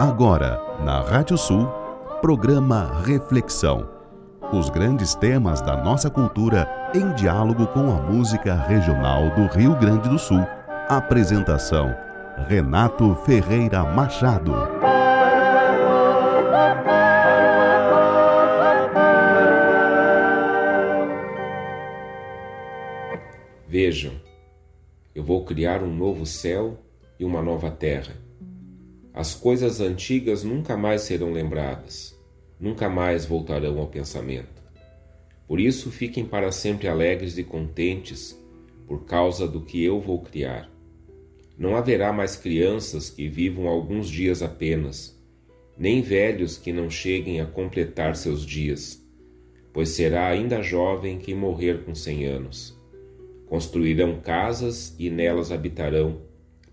Agora, na Rádio Sul, programa Reflexão. Os grandes temas da nossa cultura em diálogo com a música regional do Rio Grande do Sul. Apresentação: Renato Ferreira Machado. Vejam, eu vou criar um novo céu e uma nova terra. As coisas antigas nunca mais serão lembradas, nunca mais voltarão ao pensamento. Por isso, fiquem para sempre alegres e contentes por causa do que eu vou criar. Não haverá mais crianças que vivam alguns dias apenas, nem velhos que não cheguem a completar seus dias, pois será ainda jovem quem morrer com cem anos. Construirão casas e nelas habitarão,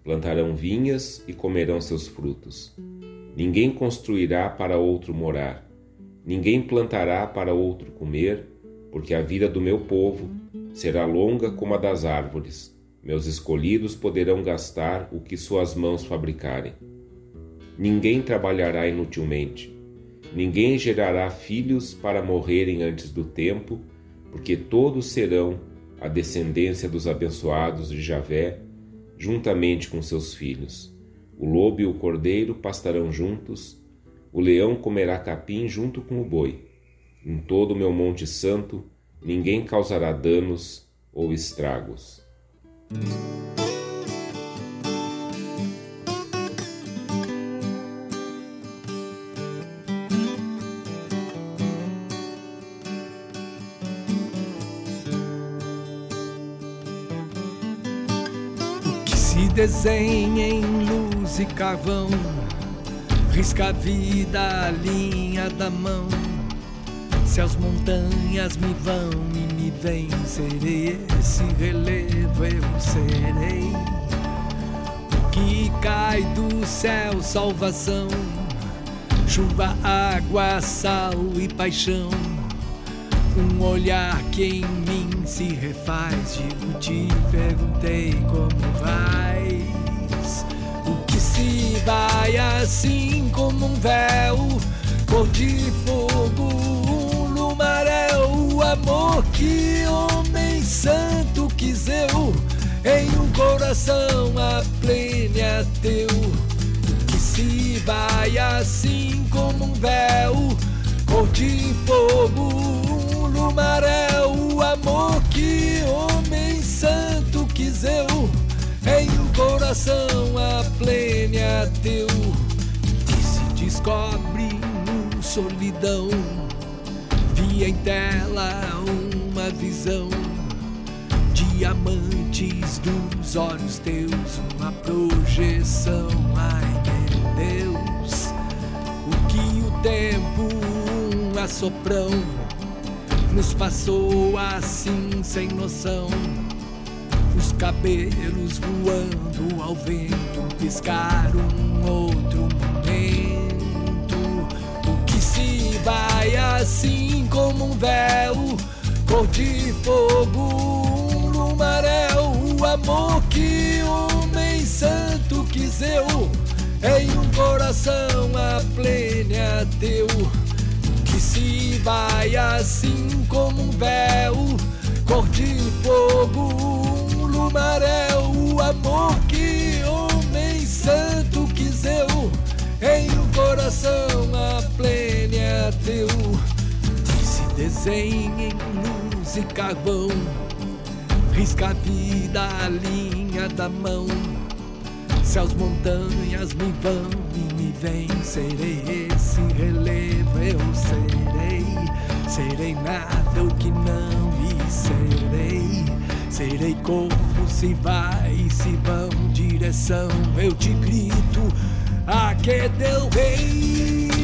plantarão vinhas e comerão seus frutos. Ninguém construirá para outro morar, ninguém plantará para outro comer, porque a vida do meu povo será longa como a das árvores. Meus escolhidos poderão gastar o que suas mãos fabricarem. Ninguém trabalhará inutilmente. Ninguém gerará filhos para morrerem antes do tempo, porque todos serão a descendência dos abençoados de Javé, juntamente com seus filhos. O lobo e o cordeiro pastarão juntos, o leão comerá capim junto com o boi. Em todo o meu monte santo, ninguém causará danos ou estragos. Desenha em luz e carvão, risca a vida a linha da mão. Se as montanhas me vão e me vencerei, esse relevo eu serei. O que cai do céu, salvação, chuva, água, sal e paixão. Um olhar que em mim se refaz. Digo, te perguntei como vais. Vai assim como um véu, cor de fogo, um lumaréu. O amor que homem santo quis eu, em um coração a plena é teu. Que se vai assim como um véu, cor de fogo no maré o amor que homem santo quis eu em um coração a plena teu que se descobre no solidão via em tela uma visão diamantes dos olhos teus uma projeção ai meu Deus o que o tempo um assoprão nos passou assim sem noção. Os cabelos voando ao vento, piscar um outro momento. O que se vai assim como um véu, cor de fogo, um lumaréu. O amor que homem santo quis eu, em um coração a plena teu que se vai assim como um véu, cor de fogo, um lumaréu, o amor que homem santo quis eu, em um coração a plena é teu, se desenha em luz e carvão, risca a vida a linha da mão, se as montanhas me vão e me vencerei esse relevo eu serei. Serei nada o que não e serei serei como se vai e se vão direção. Eu te grito a que deu rei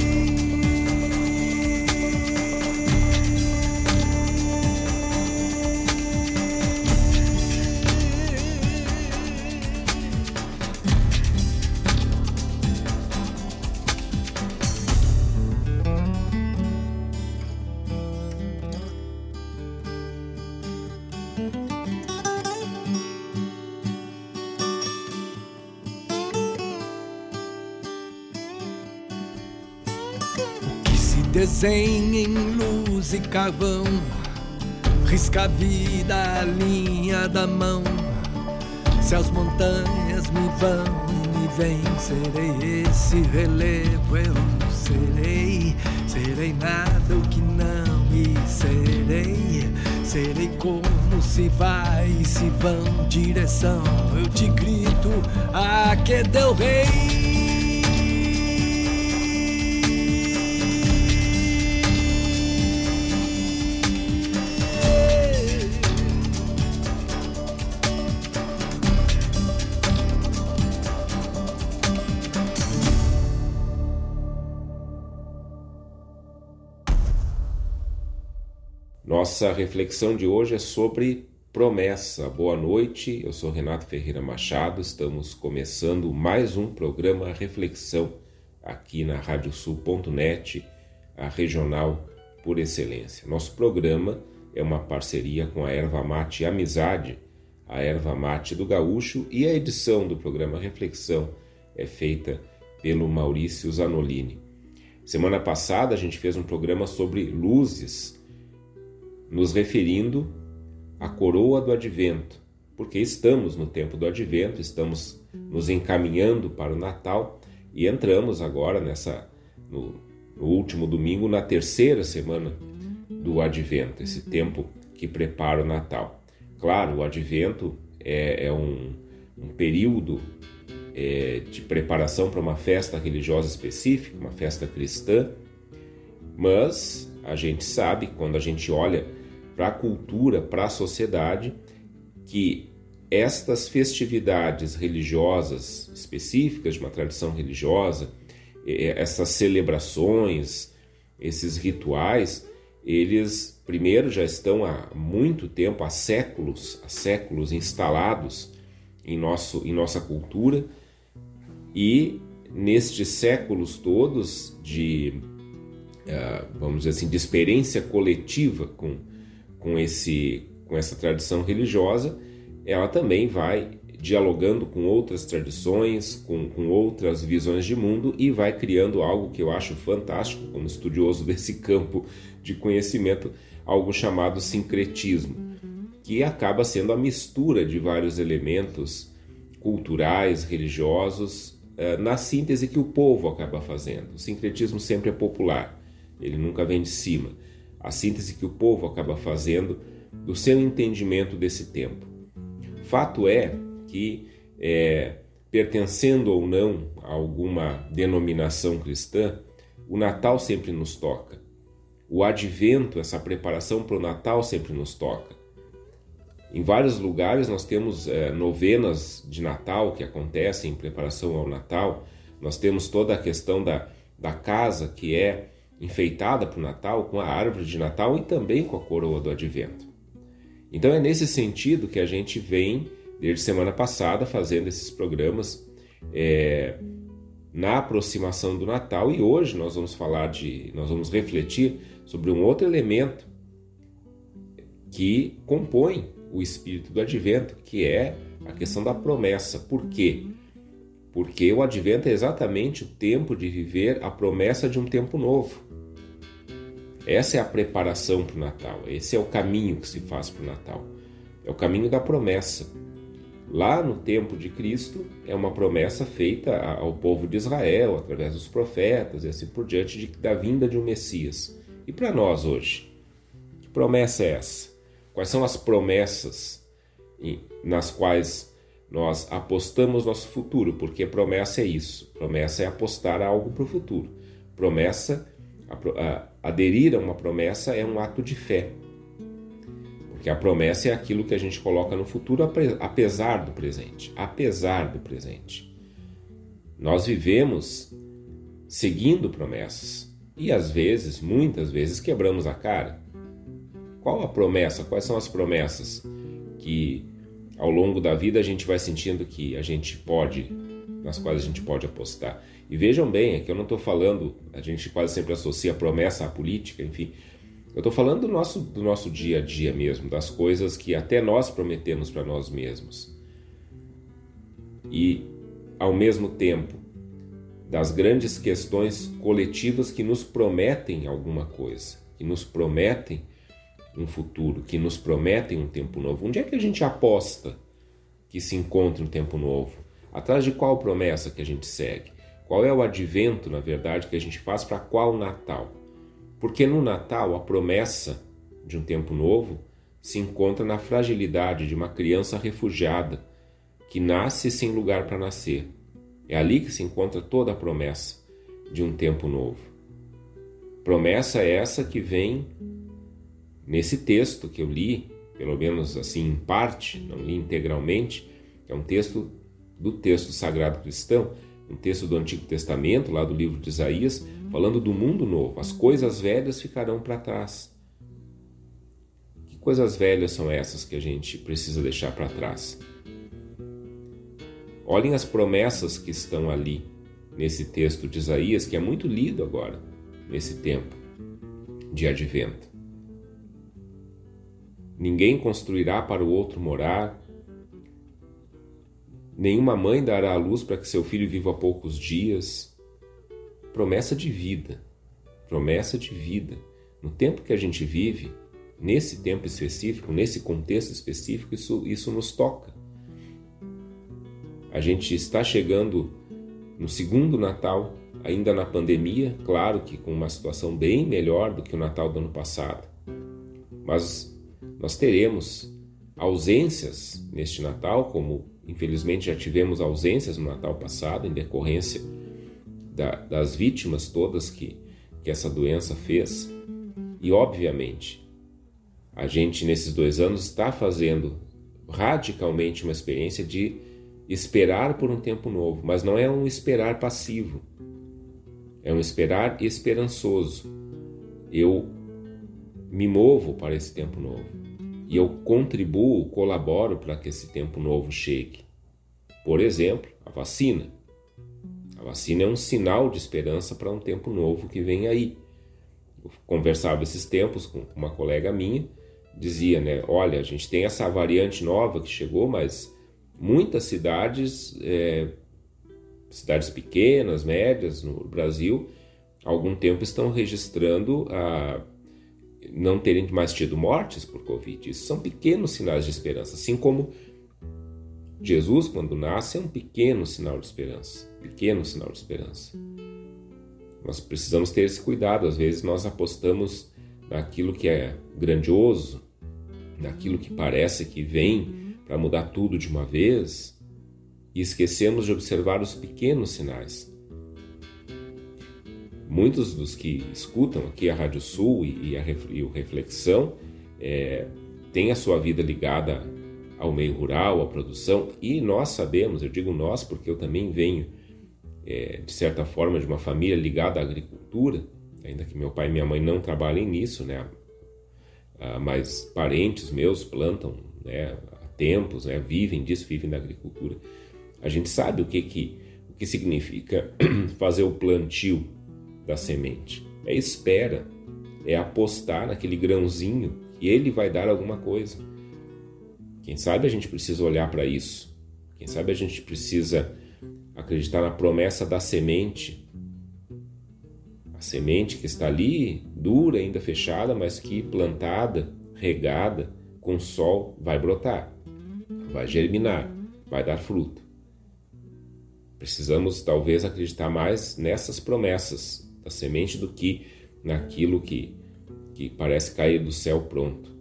desenha em luz e carvão, risca a vida a linha da mão. Se as montanhas me vão e me vêm, serei esse relevo, eu serei, serei nada o que não me serei, serei como se vai e se vão direção. Eu te grito, a que deu rei. Nossa reflexão de hoje é sobre promessa. Boa noite, eu sou Renato Ferreira Machado, estamos começando mais um programa Reflexão aqui na radiosul.net, a regional por excelência. Nosso programa é uma parceria com a Erva Mate Amizade, a Erva Mate do Gaúcho, e a edição do programa Reflexão é feita pelo Maurício Zanolini. Semana passada a gente fez um programa sobre luzes nos referindo à coroa do advento, porque estamos no tempo do advento, estamos nos encaminhando para o Natal e entramos agora nessa no, no último domingo na terceira semana do advento, esse tempo que prepara o Natal. Claro, o advento é, é um, um, período é, de preparação para uma festa religiosa específica, uma festa cristã, mas a gente sabe, quando a gente olha para a cultura, para a sociedade, que estas festividades religiosas específicas de uma tradição religiosa, essas celebrações, esses rituais, eles primeiro já estão há muito tempo, há séculos, há séculos instalados em, nosso, em nossa cultura e nestes séculos todos de, ah, vamos dizer assim, de experiência coletiva com com, esse, com essa tradição religiosa, ela também vai dialogando com outras tradições, com, com outras visões de mundo e vai criando algo que eu acho fantástico, como estudioso desse campo de conhecimento, algo chamado sincretismo, que acaba sendo a mistura de vários elementos culturais, religiosos, eh, na síntese que o povo acaba fazendo. O sincretismo sempre é popular, ele nunca vem de cima a síntese que o povo acaba fazendo do seu entendimento desse tempo. Fato é que, é, pertencendo ou não a alguma denominação cristã, o Natal sempre nos toca. O advento, essa preparação para o Natal sempre nos toca. Em vários lugares nós temos é, novenas de Natal que acontecem em preparação ao Natal. Nós temos toda a questão da, da casa que é enfeitada para o Natal, com a árvore de Natal e também com a coroa do Advento. Então é nesse sentido que a gente vem, desde semana passada, fazendo esses programas é, na aproximação do Natal e hoje nós vamos falar de, nós vamos refletir sobre um outro elemento que compõe o espírito do Advento, que é a questão da promessa. Por quê? Porque o Advento é exatamente o tempo de viver a promessa de um tempo novo. Essa é a preparação para o Natal, esse é o caminho que se faz para o Natal. É o caminho da promessa. Lá no tempo de Cristo, é uma promessa feita ao povo de Israel, através dos profetas e assim por diante, de, da vinda de um Messias. E para nós hoje? Que promessa é essa? Quais são as promessas nas quais nós apostamos nosso futuro? Porque promessa é isso. Promessa é apostar algo para o futuro. Promessa aderir a uma promessa é um ato de fé. Porque a promessa é aquilo que a gente coloca no futuro apesar do presente. Apesar do presente. Nós vivemos seguindo promessas e às vezes, muitas vezes, quebramos a cara. Qual a promessa? Quais são as promessas que ao longo da vida a gente vai sentindo que a gente pode, nas quais a gente pode apostar? E vejam bem, aqui eu não estou falando, a gente quase sempre associa promessa à política, enfim. Eu estou falando do nosso, do nosso dia a dia mesmo, das coisas que até nós prometemos para nós mesmos. E, ao mesmo tempo, das grandes questões coletivas que nos prometem alguma coisa, que nos prometem um futuro, que nos prometem um tempo novo. Onde é que a gente aposta que se encontre um tempo novo? Atrás de qual promessa que a gente segue? Qual é o advento, na verdade, que a gente faz para qual Natal? Porque no Natal a promessa de um tempo novo se encontra na fragilidade de uma criança refugiada que nasce sem lugar para nascer. É ali que se encontra toda a promessa de um tempo novo. Promessa essa que vem nesse texto que eu li, pelo menos assim em parte, não li integralmente, é um texto do texto sagrado cristão, um texto do Antigo Testamento, lá do livro de Isaías, falando do mundo novo. As coisas velhas ficarão para trás. Que coisas velhas são essas que a gente precisa deixar para trás? Olhem as promessas que estão ali nesse texto de Isaías, que é muito lido agora, nesse tempo de advento. Ninguém construirá para o outro morar, nenhuma mãe dará a luz para que seu filho viva poucos dias. Promessa de vida, promessa de vida. No tempo que a gente vive, nesse tempo específico, nesse contexto específico, isso, isso nos toca. A gente está chegando no segundo Natal, ainda na pandemia, claro que com uma situação bem melhor do que o Natal do ano passado. Mas nós teremos ausências neste Natal, como infelizmente já tivemos ausências no Natal passado, em decorrência da, das vítimas todas que, que essa doença fez. E, obviamente, a gente nesses dois anos está fazendo radicalmente uma experiência de esperar por um tempo novo, mas não é um esperar passivo. É um esperar esperançoso. Eu me movo para esse tempo novo e eu contribuo, colaboro para que esse tempo novo chegue. Por exemplo, a vacina. A vacina é um sinal de esperança para um tempo novo que vem aí. Eu conversava esses tempos com uma colega minha, dizia, né, olha, a gente tem essa variante nova que chegou, mas muitas cidades, é, cidades pequenas, médias no Brasil, há algum tempo estão registrando a não terem mais tido mortes por Covid. Isso são pequenos sinais de esperança, assim como Jesus, quando nasce, é um pequeno sinal de esperança. Pequeno sinal de esperança. Nós precisamos ter esse cuidado. Às vezes nós apostamos naquilo que é grandioso, naquilo que parece que vem para mudar tudo de uma vez e esquecemos de observar os pequenos sinais. Muitos dos que escutam aqui a Rádio Sul e, a, e o Reflexão é, têm a sua vida ligada ao meio rural, à produção, e nós sabemos, eu digo nós porque eu também venho, é, de certa forma, de uma família ligada à agricultura, ainda que meu pai e minha mãe não trabalhem nisso, né? Ah, mas parentes meus plantam né, tempos, né, vivem disso, vivem da agricultura. A gente sabe o que, que, o que significa fazer o plantio da semente. É espera, é apostar naquele grãozinho e ele vai dar alguma coisa. Quem sabe a gente precisa olhar para isso. Quem sabe a gente precisa acreditar na promessa da semente. A semente que está ali, dura, ainda fechada, mas que plantada, regada, com sol, vai brotar vai germinar, vai dar fruto. Precisamos talvez acreditar mais nessas promessas da semente do que naquilo que, que parece cair do céu pronto.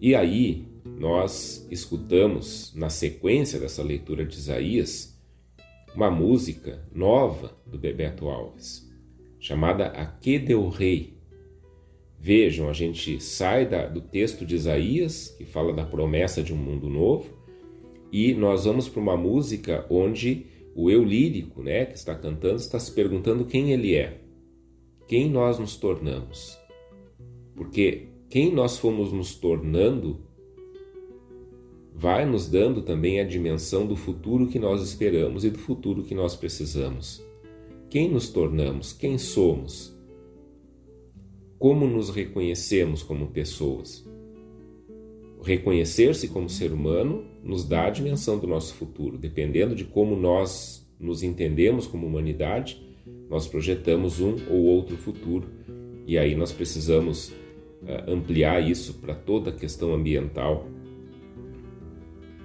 E aí nós escutamos, na sequência dessa leitura de Isaías, uma música nova do Bebeto Alves, chamada Aqui Deu Rei, Vejam, a gente sai da, do texto de Isaías, que fala da promessa de um mundo novo, e nós vamos para uma música onde o eu lírico, né, que está cantando, está se perguntando quem ele é, quem nós nos tornamos. Porque quem nós fomos nos tornando vai nos dando também a dimensão do futuro que nós esperamos e do futuro que nós precisamos. Quem nos tornamos? Quem somos? como nos reconhecemos como pessoas. Reconhecer-se como ser humano nos dá a dimensão do nosso futuro, dependendo de como nós nos entendemos como humanidade, nós projetamos um ou outro futuro e aí nós precisamos uh, ampliar isso para toda a questão ambiental,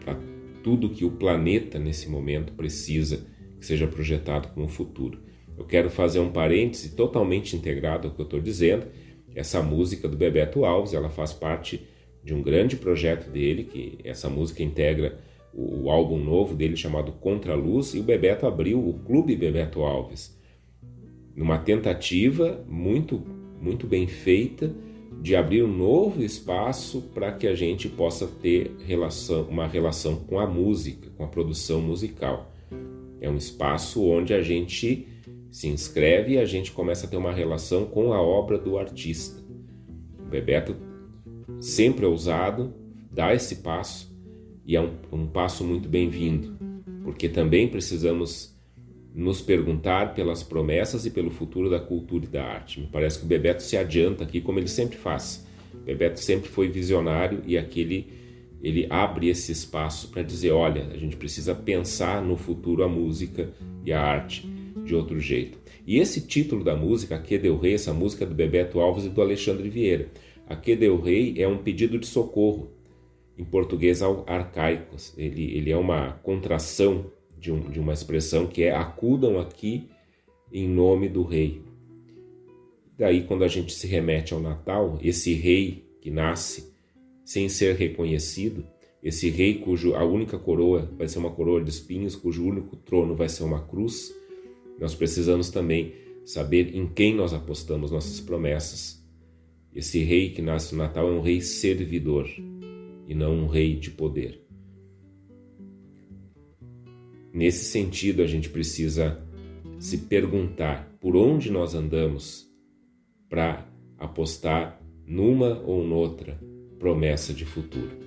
para tudo que o planeta nesse momento precisa que seja projetado como futuro. Eu quero fazer um parêntese totalmente integrado ao que eu estou dizendo. Essa música do Bebeto Alves, ela faz parte de um grande projeto dele, que essa música integra o, o álbum novo dele chamado Contra a Luz, e o Bebeto abriu o Clube Bebeto Alves, numa tentativa muito, muito bem feita de abrir um novo espaço para que a gente possa ter relação, uma relação com a música, com a produção musical. É um espaço onde a gente se inscreve e a gente começa a ter uma relação com a obra do artista. O Bebeto, sempre ousado, dá esse passo e é um, um passo muito bem-vindo, porque também precisamos nos perguntar pelas promessas e pelo futuro da cultura e da arte. Me parece que o Bebeto se adianta aqui, como ele sempre faz. Bebeto sempre foi visionário e aquele ele abre esse espaço para dizer, olha, a gente precisa pensar no futuro a música e a arte de outro jeito. E esse título da música, Aqui Deu Rei, essa música é do Bebeto Alves e do Alexandre Vieira. Aqui Deu Rei é um pedido de socorro, em português arcaico. Ele, ele é uma contração de, um, de uma expressão que é acudam aqui em nome do rei. Daí, quando a gente se remete ao Natal, esse rei que nasce sem ser reconhecido, esse rei cujo a única coroa vai ser uma coroa de espinhos, cujo único trono vai ser uma cruz, nós precisamos também saber em quem nós apostamos nossas promessas. Esse rei que nasce no Natal é um rei servidor e não um rei de poder. Nesse sentido, a gente precisa se perguntar por onde nós andamos para apostar numa ou noutra promessa de futuro.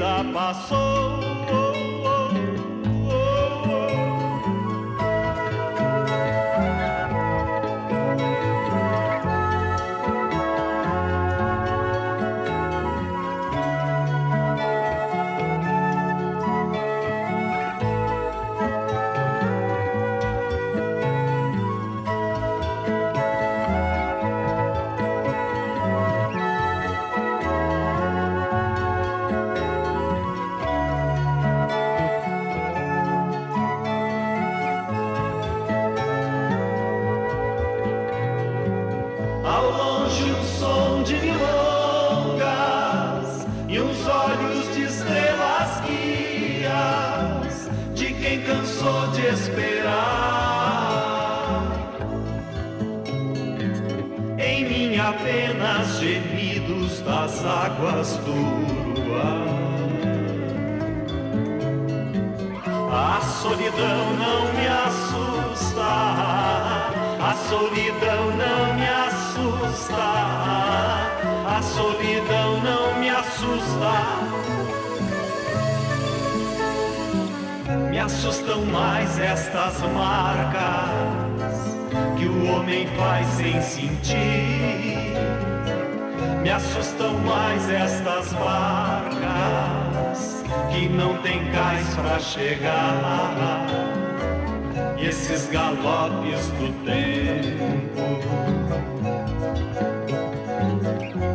vida passou. Assustam mais estas marcas que o homem faz sem sentir. Me assustam mais estas marcas que não tem cais para chegar. E esses galopes do tempo.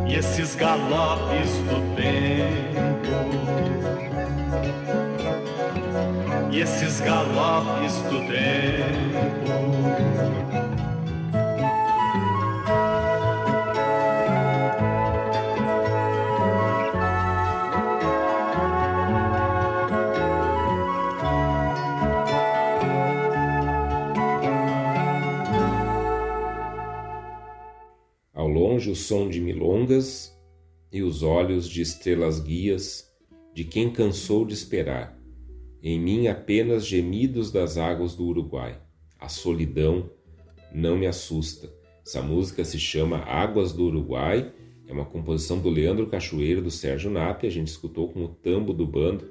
E esses galopes do tempo. E esses galopes do tempo. longe o som de milongas e os olhos de estrelas guias de quem cansou de esperar. Em mim apenas gemidos das águas do Uruguai. A solidão não me assusta. Essa música se chama Águas do Uruguai, é uma composição do Leandro Cachoeiro do Sérgio Nap. A gente escutou com o tambo do bando,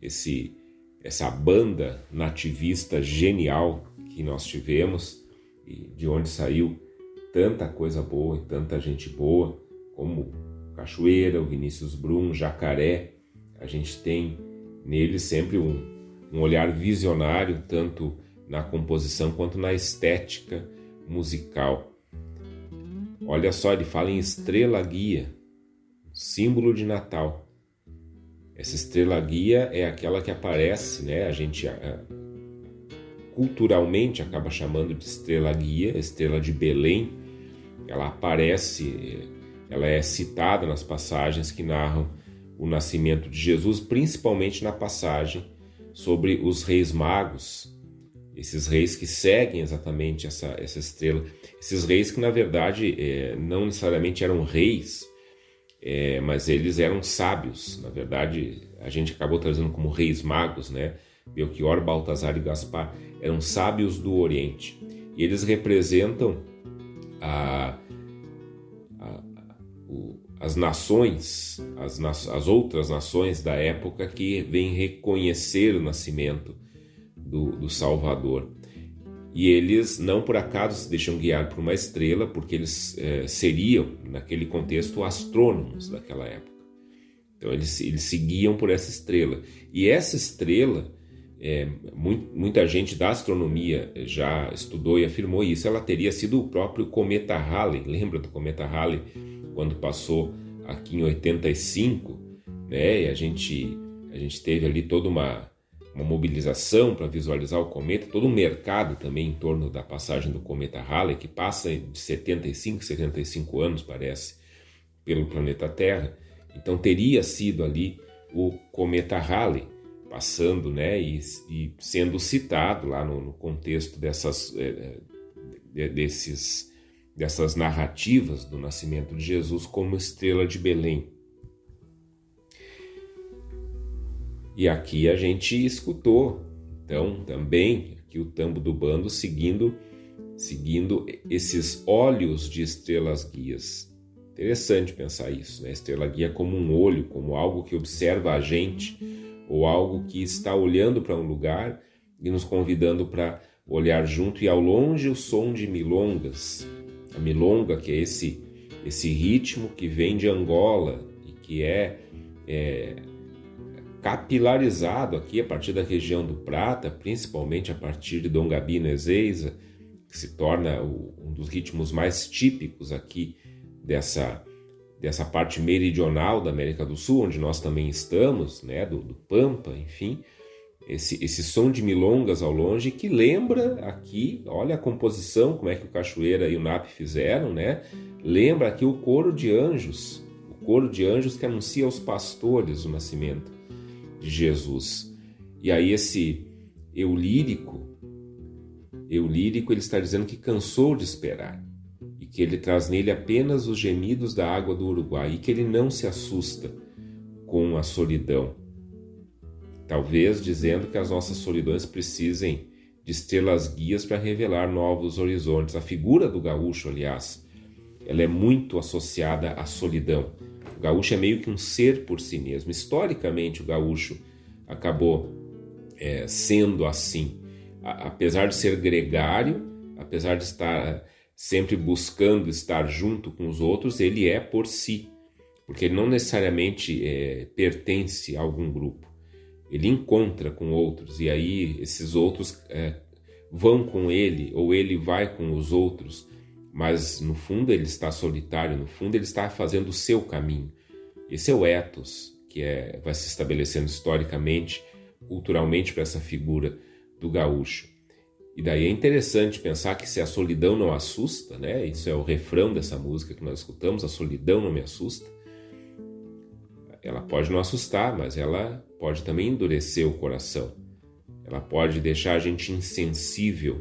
esse essa banda nativista genial que nós tivemos e de onde saiu tanta coisa boa e tanta gente boa, como Cachoeira, o Vinícius Brum, Jacaré. A gente tem nele sempre um, um olhar visionário, tanto na composição quanto na estética musical. Olha só, ele fala em estrela guia, símbolo de Natal. Essa estrela guia é aquela que aparece, né? A gente culturalmente acaba chamando de estrela guia, estrela de Belém. Ela aparece, ela é citada nas passagens que narram o nascimento de Jesus, principalmente na passagem sobre os reis magos, esses reis que seguem exatamente essa, essa estrela, esses reis que na verdade é, não necessariamente eram reis, é, mas eles eram sábios. Na verdade, a gente acabou trazendo como reis magos, né? Belchior, Baltazar e Gaspar eram sábios do Oriente. E eles representam a, a, o, as nações, as, as outras nações da época que vêm reconhecer o nascimento do, do Salvador. E eles não por acaso se deixam guiar por uma estrela, porque eles é, seriam, naquele contexto, astrônomos daquela época. Então eles, eles se guiam por essa estrela. E essa estrela é, muita gente da astronomia já estudou e afirmou isso. Ela teria sido o próprio cometa Halley. Lembra do cometa Halley quando passou aqui em 85, né? E a gente a gente teve ali toda uma uma mobilização para visualizar o cometa, todo um mercado também em torno da passagem do cometa Halley, que passa de 75, 75 anos, parece, pelo planeta Terra. Então teria sido ali o cometa Halley passando né, e, e sendo citado lá no, no contexto dessas, é, é desses, dessas narrativas do nascimento de Jesus como estrela de Belém. E aqui a gente escutou, então, também aqui o tambo do bando seguindo seguindo esses olhos de estrelas guias. Interessante pensar isso, né? Estrela guia como um olho, como algo que observa a gente ou algo que está olhando para um lugar e nos convidando para olhar junto e ao longe o som de milongas. A milonga, que é esse esse ritmo que vem de Angola e que é, é capilarizado aqui a partir da região do Prata, principalmente a partir de Dom Gabi Ezeiza, que se torna o, um dos ritmos mais típicos aqui dessa dessa parte meridional da América do Sul, onde nós também estamos, né, do, do Pampa, enfim, esse, esse som de milongas ao longe que lembra aqui, olha a composição, como é que o Cachoeira e o Nap fizeram, né? Lembra aqui o coro de anjos, o coro de anjos que anuncia aos pastores o nascimento de Jesus. E aí esse eu lírico, eu lírico, ele está dizendo que cansou de esperar. Que ele traz nele apenas os gemidos da água do Uruguai e que ele não se assusta com a solidão. Talvez dizendo que as nossas solidões precisem de estrelas guias para revelar novos horizontes. A figura do gaúcho, aliás, ela é muito associada à solidão. O gaúcho é meio que um ser por si mesmo. Historicamente, o gaúcho acabou é, sendo assim. A, apesar de ser gregário, apesar de estar sempre buscando estar junto com os outros, ele é por si, porque ele não necessariamente é, pertence a algum grupo. Ele encontra com outros e aí esses outros é, vão com ele ou ele vai com os outros mas no fundo ele está solitário, no fundo ele está fazendo o seu caminho. Esse é o ethos que é, vai se estabelecendo historicamente, culturalmente para essa figura do gaúcho. E daí é interessante pensar que se a solidão não assusta, né? Isso é o refrão dessa música que nós escutamos, a solidão não me assusta. Ela pode não assustar, mas ela pode também endurecer o coração. Ela pode deixar a gente insensível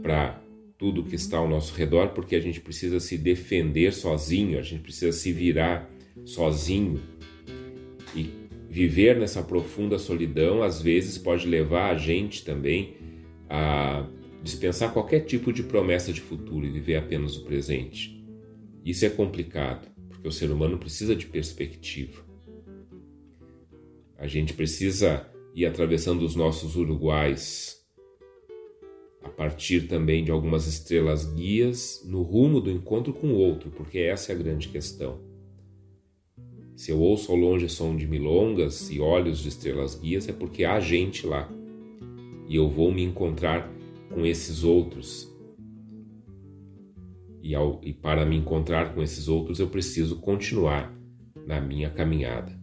para tudo que está ao nosso redor, porque a gente precisa se defender sozinho, a gente precisa se virar sozinho. E viver nessa profunda solidão, às vezes, pode levar a gente também a dispensar qualquer tipo de promessa de futuro e viver apenas o presente. Isso é complicado, porque o ser humano precisa de perspectiva. A gente precisa ir atravessando os nossos uruguais a partir também de algumas estrelas guias no rumo do encontro com o outro, porque essa é a grande questão. Se eu ouço ao longe som de milongas e olhos de estrelas guias, é porque há gente lá e eu vou me encontrar com esses outros. E, ao, e para me encontrar com esses outros, eu preciso continuar na minha caminhada.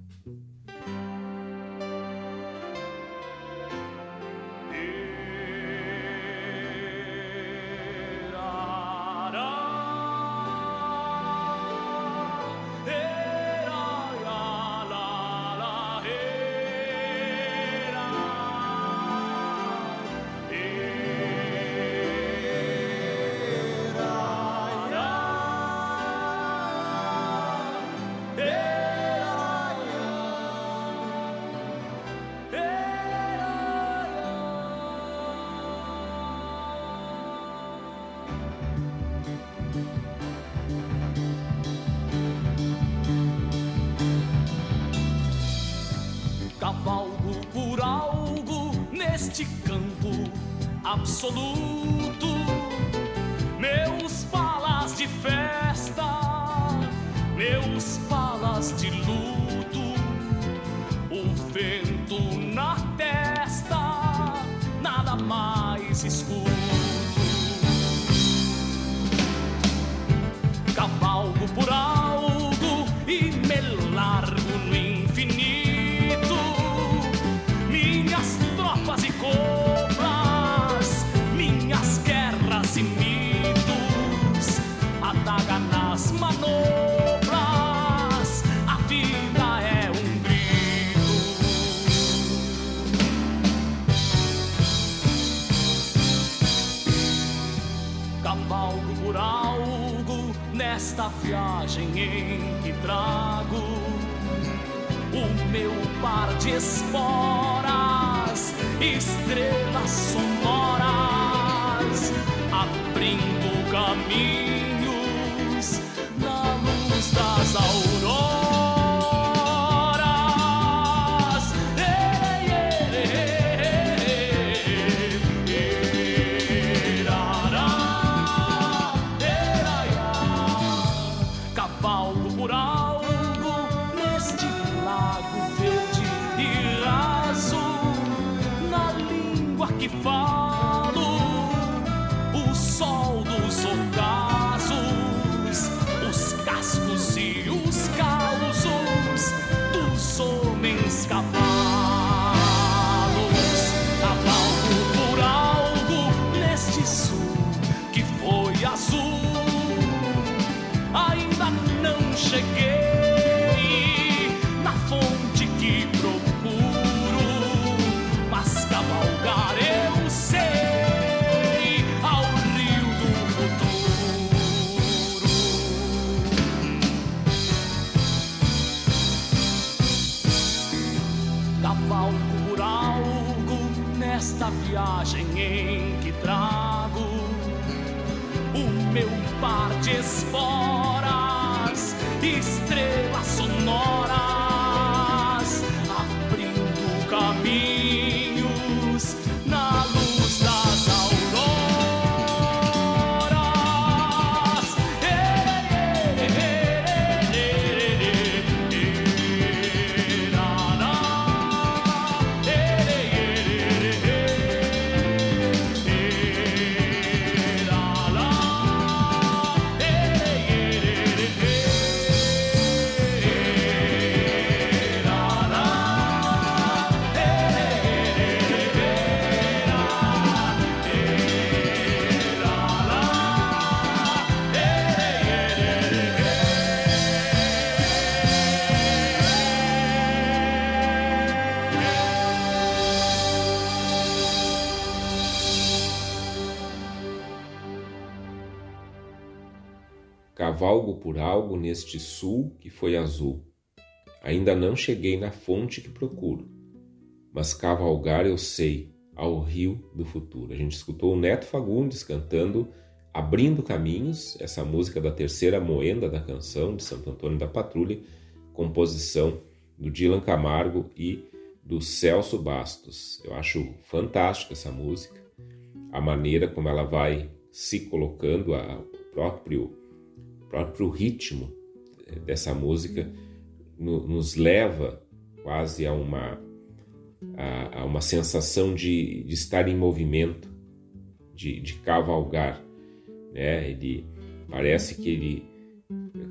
Por algo neste sul que foi azul. Ainda não cheguei na fonte que procuro, mas cavalgar eu sei ao rio do futuro. A gente escutou o Neto Fagundes cantando Abrindo Caminhos, essa música da terceira moenda da canção de Santo Antônio da Patrulha, composição do Dylan Camargo e do Celso Bastos. Eu acho fantástica essa música, a maneira como ela vai se colocando, a, o próprio próprio ritmo eh, dessa música no, nos leva quase a uma, a, a uma sensação de, de, estar em movimento, de, de cavalgar. Né? Ele parece que ele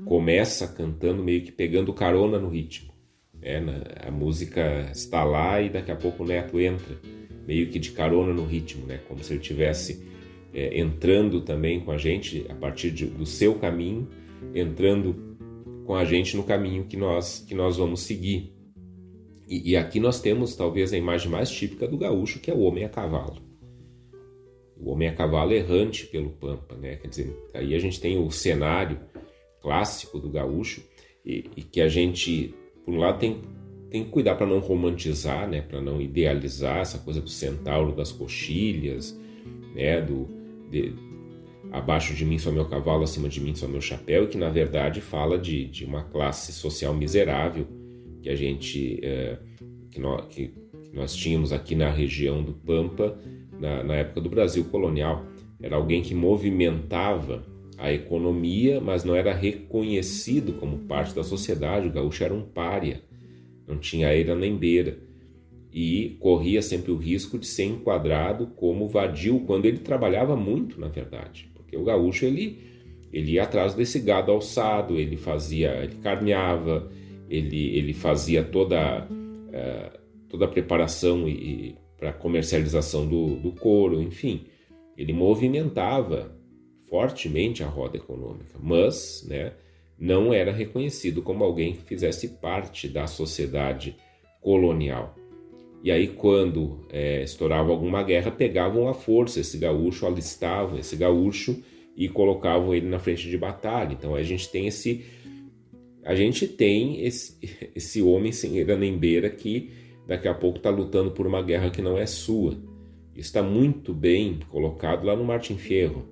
começa cantando meio que pegando carona no ritmo. Né? A música está lá e daqui a pouco o neto entra, meio que de carona no ritmo, né? como se ele tivesse é, entrando também com a gente a partir de, do seu caminho, entrando com a gente no caminho que nós, que nós vamos seguir. E, e aqui nós temos talvez a imagem mais típica do gaúcho, que é o homem a cavalo. O homem a cavalo errante pelo Pampa, né? Quer dizer, aí a gente tem o cenário clássico do gaúcho e, e que a gente, por um lado, tem, tem que cuidar para não romantizar, né? Para não idealizar essa coisa do centauro das coxilhas, né? Do, de, abaixo de mim só meu cavalo, acima de mim só meu chapéu, e que na verdade fala de, de uma classe social miserável que a gente é, que, nós, que, nós tínhamos aqui na região do Pampa na, na época do Brasil colonial. Era alguém que movimentava a economia, mas não era reconhecido como parte da sociedade. O gaúcho era um pária, não tinha eira nem beira e corria sempre o risco de ser enquadrado como vadio quando ele trabalhava muito, na verdade, porque o gaúcho ele ele ia atrás desse gado alçado, ele fazia, ele carneava, ele, ele fazia toda uh, toda a preparação e, e para comercialização do, do couro, enfim, ele movimentava fortemente a roda econômica, mas, né, não era reconhecido como alguém que fizesse parte da sociedade colonial. E aí, quando é, estourava alguma guerra, pegavam à força esse gaúcho, alistavam esse gaúcho e colocavam ele na frente de batalha. Então a gente tem esse a gente tem esse, esse homem sem era nem beira que daqui a pouco está lutando por uma guerra que não é sua. Está muito bem colocado lá no Martin Fierro,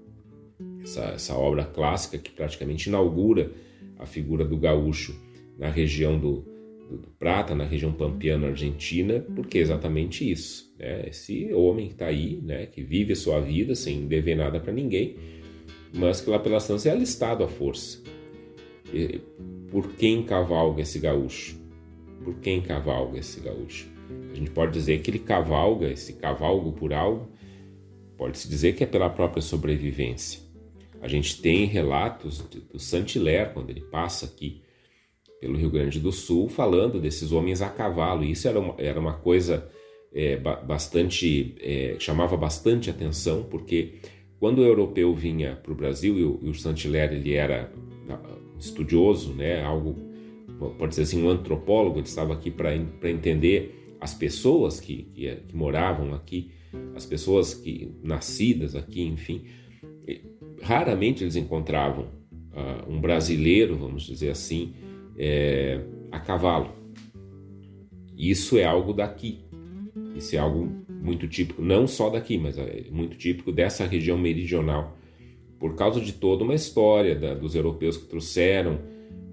essa, essa obra clássica que praticamente inaugura a figura do gaúcho na região do, do Prata, na região pampiana argentina, porque é exatamente isso. Né? Esse homem que está aí, né, que vive a sua vida sem dever nada para ninguém, mas que lá pela estância é alistado à força. E por quem cavalga esse gaúcho? Por quem cavalga esse gaúcho? A gente pode dizer que ele cavalga, esse cavalgo por algo, pode-se dizer que é pela própria sobrevivência. A gente tem relatos do Saint-Hilaire, quando ele passa aqui pelo Rio Grande do Sul, falando desses homens a cavalo. E isso era uma, era uma coisa é, bastante. É, chamava bastante atenção, porque quando o europeu vinha para o Brasil, e o, e o Saint-Hilaire ele era ah, estudioso, né, algo, pode dizer assim, um antropólogo, ele estava aqui para entender as pessoas que, que, que, moravam aqui, as pessoas que nascidas aqui, enfim. Raramente eles encontravam uh, um brasileiro, vamos dizer assim, é, a cavalo. Isso é algo daqui. Isso é algo muito típico, não só daqui, mas é muito típico dessa região meridional, por causa de toda uma história da, dos europeus que trouxeram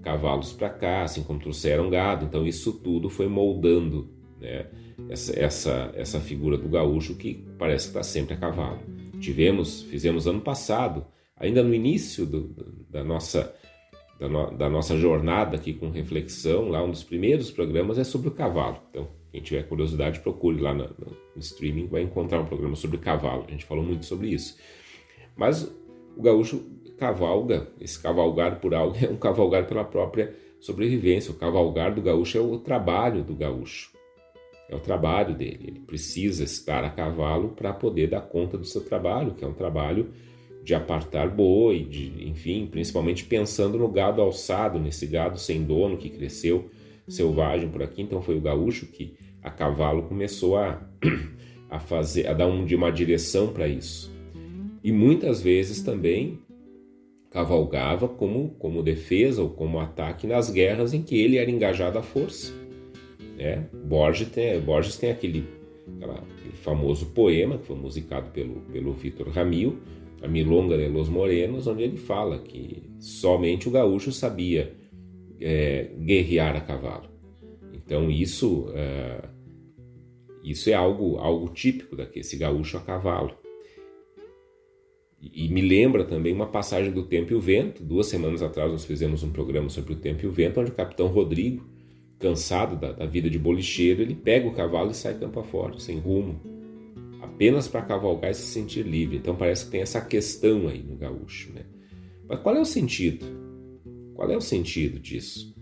cavalos para cá, assim como trouxeram gado. Então isso tudo foi moldando né, essa, essa, essa figura do gaúcho que parece que está sempre a cavalo. Tivemos, fizemos ano passado, ainda no início do, da nossa da, no, da, nossa jornada aqui com reflexão, lá um dos primeiros programas é sobre o cavalo. Então, quem tiver curiosidade, procure lá no, no, streaming, vai encontrar um programa sobre cavalo. A gente falou muito sobre isso. Mas o gaúcho cavalga, esse cavalgar por algo é um cavalgar pela própria sobrevivência. O cavalgar do gaúcho é o trabalho do gaúcho. É o trabalho dele. Ele precisa estar a cavalo para poder dar conta do seu trabalho, que é um trabalho de apartar boi, de, enfim, principalmente pensando no gado alçado, nesse gado sem dono que cresceu selvagem por aqui. Então foi o gaúcho que a cavalo começou a, a fazer, a dar um, de uma direção para isso. E muitas vezes também cavalgava como, como defesa ou como ataque nas guerras em que ele era engajado à força. Né? Borges, tem, Borges tem aquele, aquele famoso poema que foi musicado pelo, pelo Vitor Ramil, a Milonga de los Morenos, onde ele fala que somente o gaúcho sabia é, guerrear a cavalo. Então isso é, isso é algo algo típico desse gaúcho a cavalo. E, e me lembra também uma passagem do Tempo e o Vento. Duas semanas atrás nós fizemos um programa sobre o Tempo e o Vento, onde o capitão Rodrigo, cansado da, da vida de bolicheiro, ele pega o cavalo e sai campo afora, sem rumo apenas para cavalgar e se sentir livre. Então parece que tem essa questão aí no gaúcho, né? Mas qual é o sentido? Qual é o sentido disso?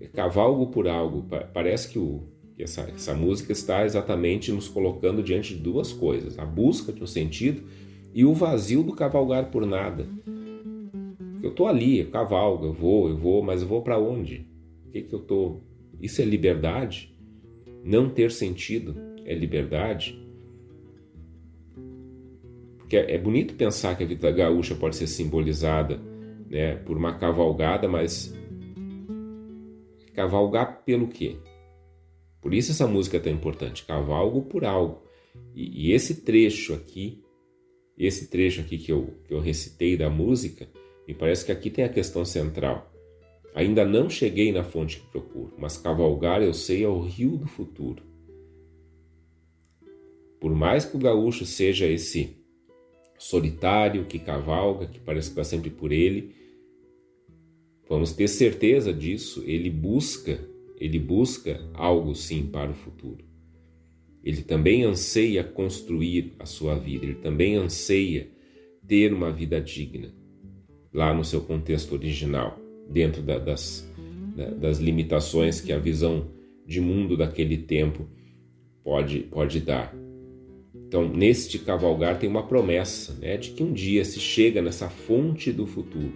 É cavalgo por algo. Parece que, o, que essa, essa música está exatamente nos colocando diante de duas coisas: a busca de um sentido e o vazio do cavalgar por nada. Eu estou ali, eu cavalgo, eu vou, eu vou, mas eu vou para onde? O que, que eu estou? Isso é liberdade? Não ter sentido é liberdade? É, é bonito pensar que a vida gaúcha pode ser simbolizada né, por uma cavalgada, mas cavalgar pelo quê? Por isso essa música é tão importante, cavalgo por algo. E, e esse trecho aqui, esse trecho aqui que eu, que eu recitei da música, me parece que aqui tem a questão central. Ainda não cheguei na fonte que procuro, mas cavalgar eu sei ao rio do futuro. Por mais que o gaúcho seja esse solitário, que cavalga, que parece que está sempre por ele. Vamos ter certeza disso, ele busca, ele busca algo sim para o futuro. Ele também anseia construir a sua vida, ele também anseia ter uma vida digna, lá no seu contexto original, dentro da, das, da, das limitações que a visão de mundo daquele tempo pode, pode dar. Então, neste cavalgar tem uma promessa né, de que um dia se chega nessa fonte do futuro.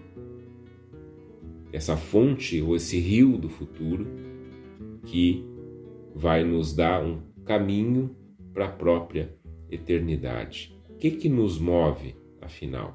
Essa fonte ou esse rio do futuro que vai nos dar um caminho para a própria eternidade. O que, que nos move, afinal?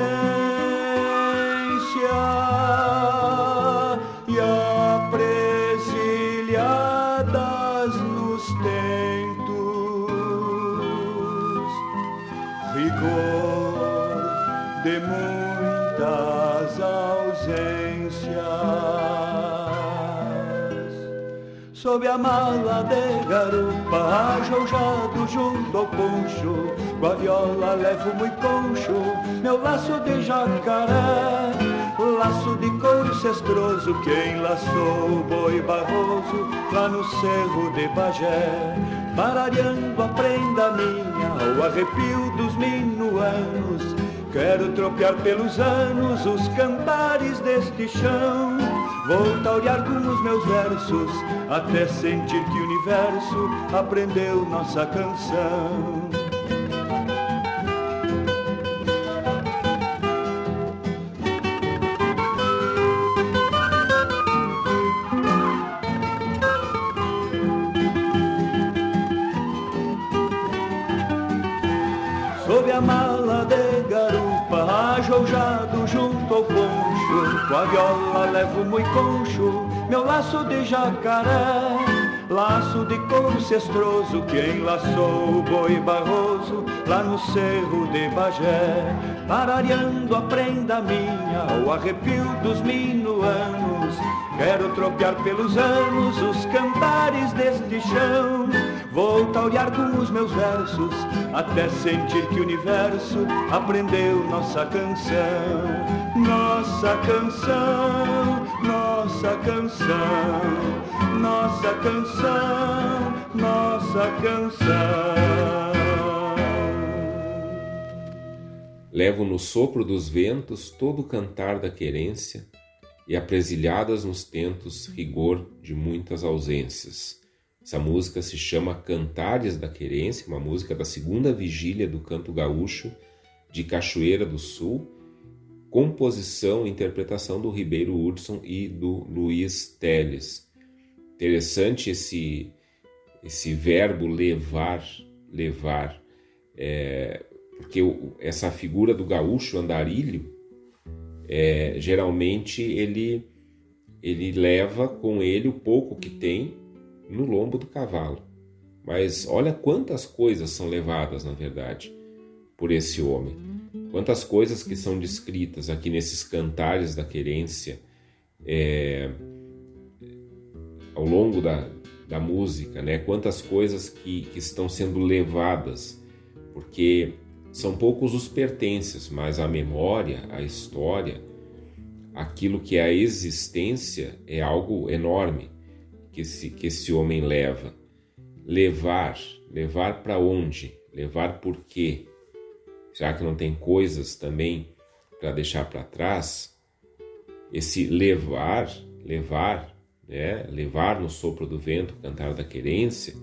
a mala de garupa, ajoujado junto ao poncho, com a viola levo muito concho, meu laço de jacaré. Laço de couro cestroso que enlaçou o boi barroso lá no cerro de Bagé, parareando a prenda minha, o arrepio dos minuanos. Quero tropear pelos anos os cantares deste chão, vou taurear com os meus versos, até sentir que o universo aprendeu nossa canção. ajoujado junto ao poncho, com a viola levo muito concho, laço de jacaré, laço de couro cestroso que enlaçou o boi barroso lá no cerro de Bagé, parareando a prenda minha, o arrepio dos minuanos, quero tropear pelos anos os cantares deste chão. Vou taurear com os meus versos até sentir que o universo aprendeu nossa canção, nossa canção, nossa canção, nossa canção, nossa canção. Levo no sopro dos ventos todo o cantar da querência e apresilhadas nos tentos rigor de muitas ausências essa música se chama Cantares da Querência, uma música da segunda vigília do canto gaúcho de Cachoeira do Sul, composição e interpretação do Ribeiro Hudson e do Luiz Teles. Interessante esse, esse verbo levar, levar, é, porque essa figura do gaúcho andarilho, é, geralmente ele, ele leva com ele o pouco que tem no lombo do cavalo. Mas olha quantas coisas são levadas, na verdade, por esse homem. Quantas coisas que são descritas aqui nesses cantares da querência é, ao longo da, da música, né? Quantas coisas que, que estão sendo levadas, porque são poucos os pertences, mas a memória, a história, aquilo que é a existência é algo enorme que esse, que esse homem leva. Levar, levar para onde? Levar por quê? Já que não tem coisas também para deixar para trás? Esse levar, levar, né? levar no sopro do vento, cantar da querência,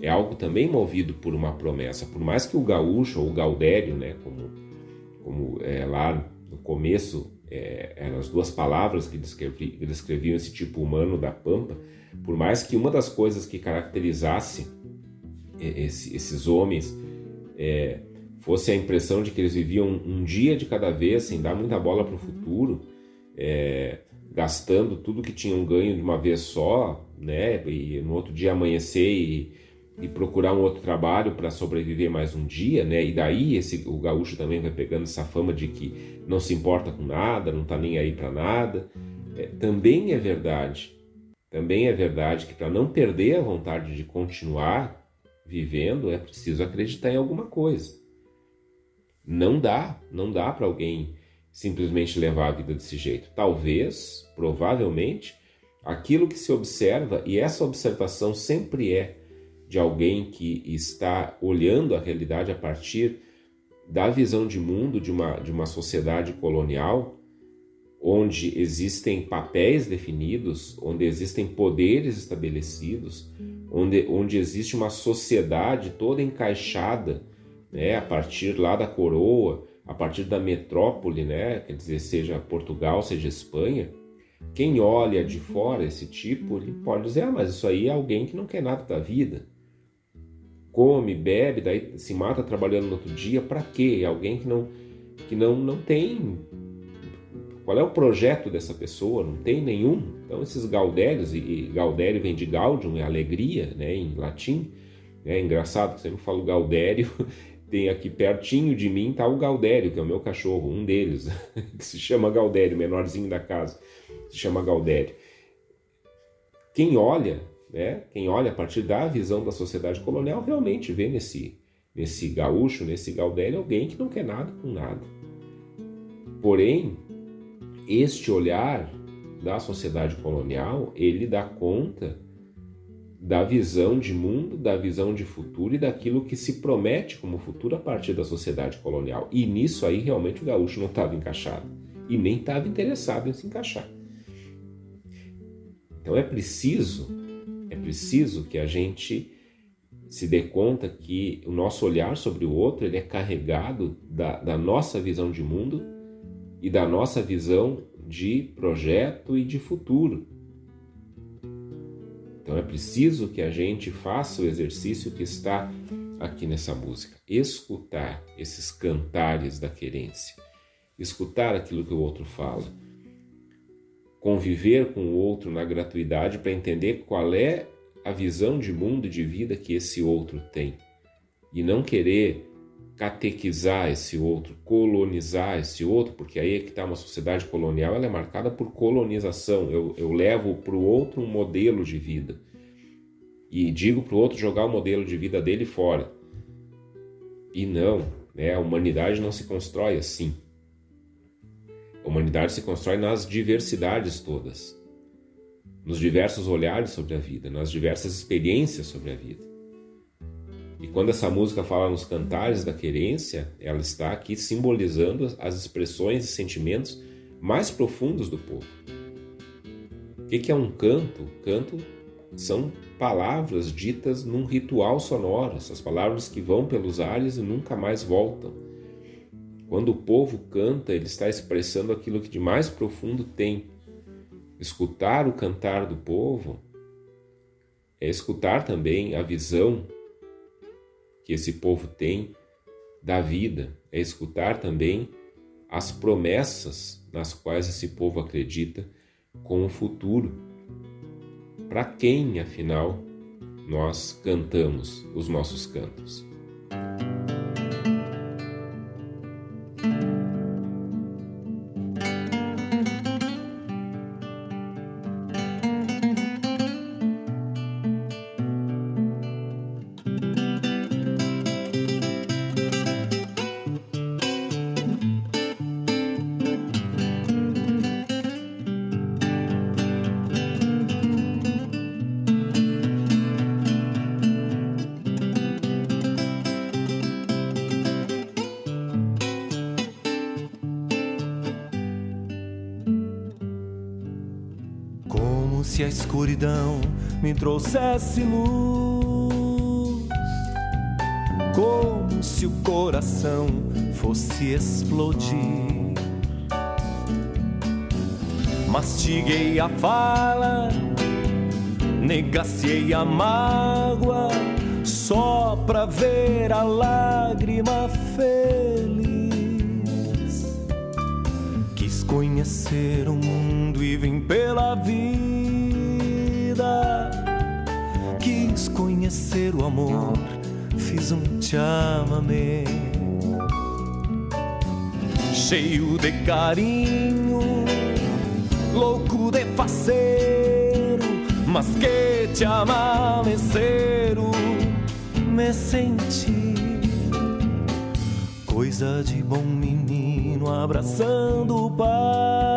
é algo também movido por uma promessa. Por mais que o gaúcho ou o gaudério, né? como, como é, lá no começo é, eram as duas palavras que descreviam esse tipo humano da pampa, por mais que uma das coisas que caracterizasse esse, esses homens é, fosse a impressão de que eles viviam um dia de cada vez, sem dar muita bola para o futuro, é, gastando tudo que tinham ganho de uma vez só, né? E no outro dia amanhecer e, e procurar um outro trabalho para sobreviver mais um dia, né? E daí esse, o gaúcho também vai pegando essa fama de que não se importa com nada, não está nem aí para nada. É, também é verdade também é verdade que para não perder a vontade de continuar vivendo é preciso acreditar em alguma coisa. Não dá, não dá para alguém simplesmente levar a vida desse jeito. Talvez, provavelmente, aquilo que se observa, e essa observação sempre é de alguém que está olhando a realidade a partir da visão de mundo de uma, de uma sociedade colonial, onde existem papéis definidos, onde existem poderes estabelecidos, onde, onde existe uma sociedade toda encaixada, né, a partir lá da coroa, a partir da metrópole, né, quer dizer, seja Portugal, seja Espanha, quem olha de fora esse tipo, ele pode dizer, ah, mas isso aí é alguém que não quer nada da vida. Come, bebe, daí se mata trabalhando no outro dia, para quê? É alguém que não que não, não tem qual é o projeto dessa pessoa? Não tem nenhum. Então, esses gaudérios, e gaudério vem de gaudium, é alegria, né, em latim. É engraçado que sempre falo gaudério, tem aqui pertinho de mim tá o Galdério, que é o meu cachorro, um deles, que se chama Galdério, menorzinho da casa, se chama Galdério. Quem olha, né, quem olha a partir da visão da sociedade colonial, realmente vê nesse, nesse gaúcho, nesse Galdério, alguém que não quer nada com nada. Porém, este olhar da sociedade colonial, ele dá conta da visão de mundo, da visão de futuro e daquilo que se promete como futuro a partir da sociedade colonial. E nisso aí realmente o gaúcho não estava encaixado e nem estava interessado em se encaixar. Então é preciso, é preciso que a gente se dê conta que o nosso olhar sobre o outro ele é carregado da, da nossa visão de mundo e da nossa visão de projeto e de futuro. Então é preciso que a gente faça o exercício que está aqui nessa música, escutar esses cantares da querência, escutar aquilo que o outro fala, conviver com o outro na gratuidade para entender qual é a visão de mundo e de vida que esse outro tem. E não querer catequizar esse outro, colonizar esse outro, porque aí é que está uma sociedade colonial, ela é marcada por colonização. Eu, eu levo para o outro um modelo de vida e digo para o outro jogar o modelo de vida dele fora. E não, né? a humanidade não se constrói assim. A humanidade se constrói nas diversidades todas, nos diversos olhares sobre a vida, nas diversas experiências sobre a vida. E quando essa música fala nos cantares da querência, ela está aqui simbolizando as expressões e sentimentos mais profundos do povo. O que é um canto? Canto são palavras ditas num ritual sonoro, essas palavras que vão pelos ares e nunca mais voltam. Quando o povo canta, ele está expressando aquilo que de mais profundo tem. Escutar o cantar do povo é escutar também a visão que esse povo tem da vida, é escutar também as promessas nas quais esse povo acredita com o futuro. Para quem, afinal, nós cantamos os nossos cantos? Trouxesse luz, como se o coração fosse explodir. Mastiguei a fala, negaciei a mágoa, só pra ver a lágrima feliz. Quis conhecer o mundo e vim pela vida conhecer o amor, fiz um chamamé. Cheio de carinho, louco de faceiro, mas que te amanheceram, me senti. Coisa de bom menino abraçando o pai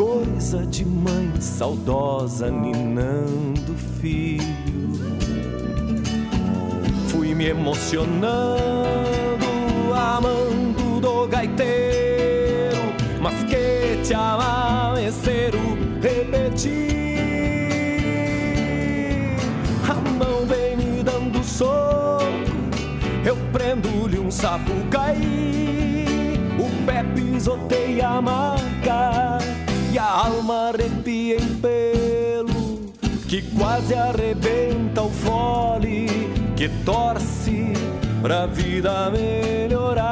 coisa de mãe saudosa ninando filho. Fui me emocionando, amando do gaiteiro, mas que te amanheceram repetir. A mão vem me dando soco, eu prendo-lhe um sapo cair, o pé pisoteia a marca e a alma arrepia em pelo que quase arrebenta o fole que torce pra vida melhorar.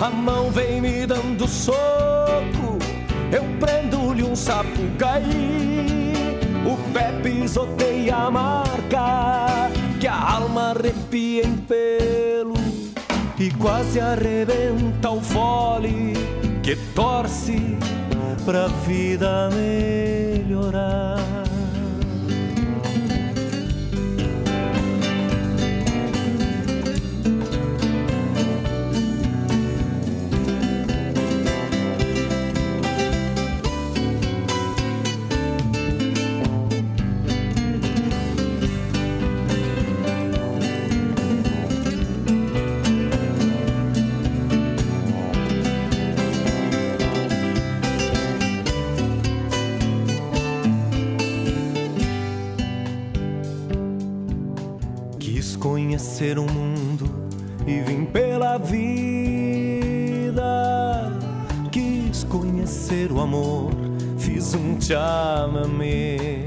A mão vem me dando soco, eu prendo-lhe um sapo cair, o pé pisoteia a marca que a alma arrepia em pelo e quase arrebenta o fole que torce pra vida melhorar. Conhecer o mundo e vim pela vida. Quis conhecer o amor, fiz um chamamé.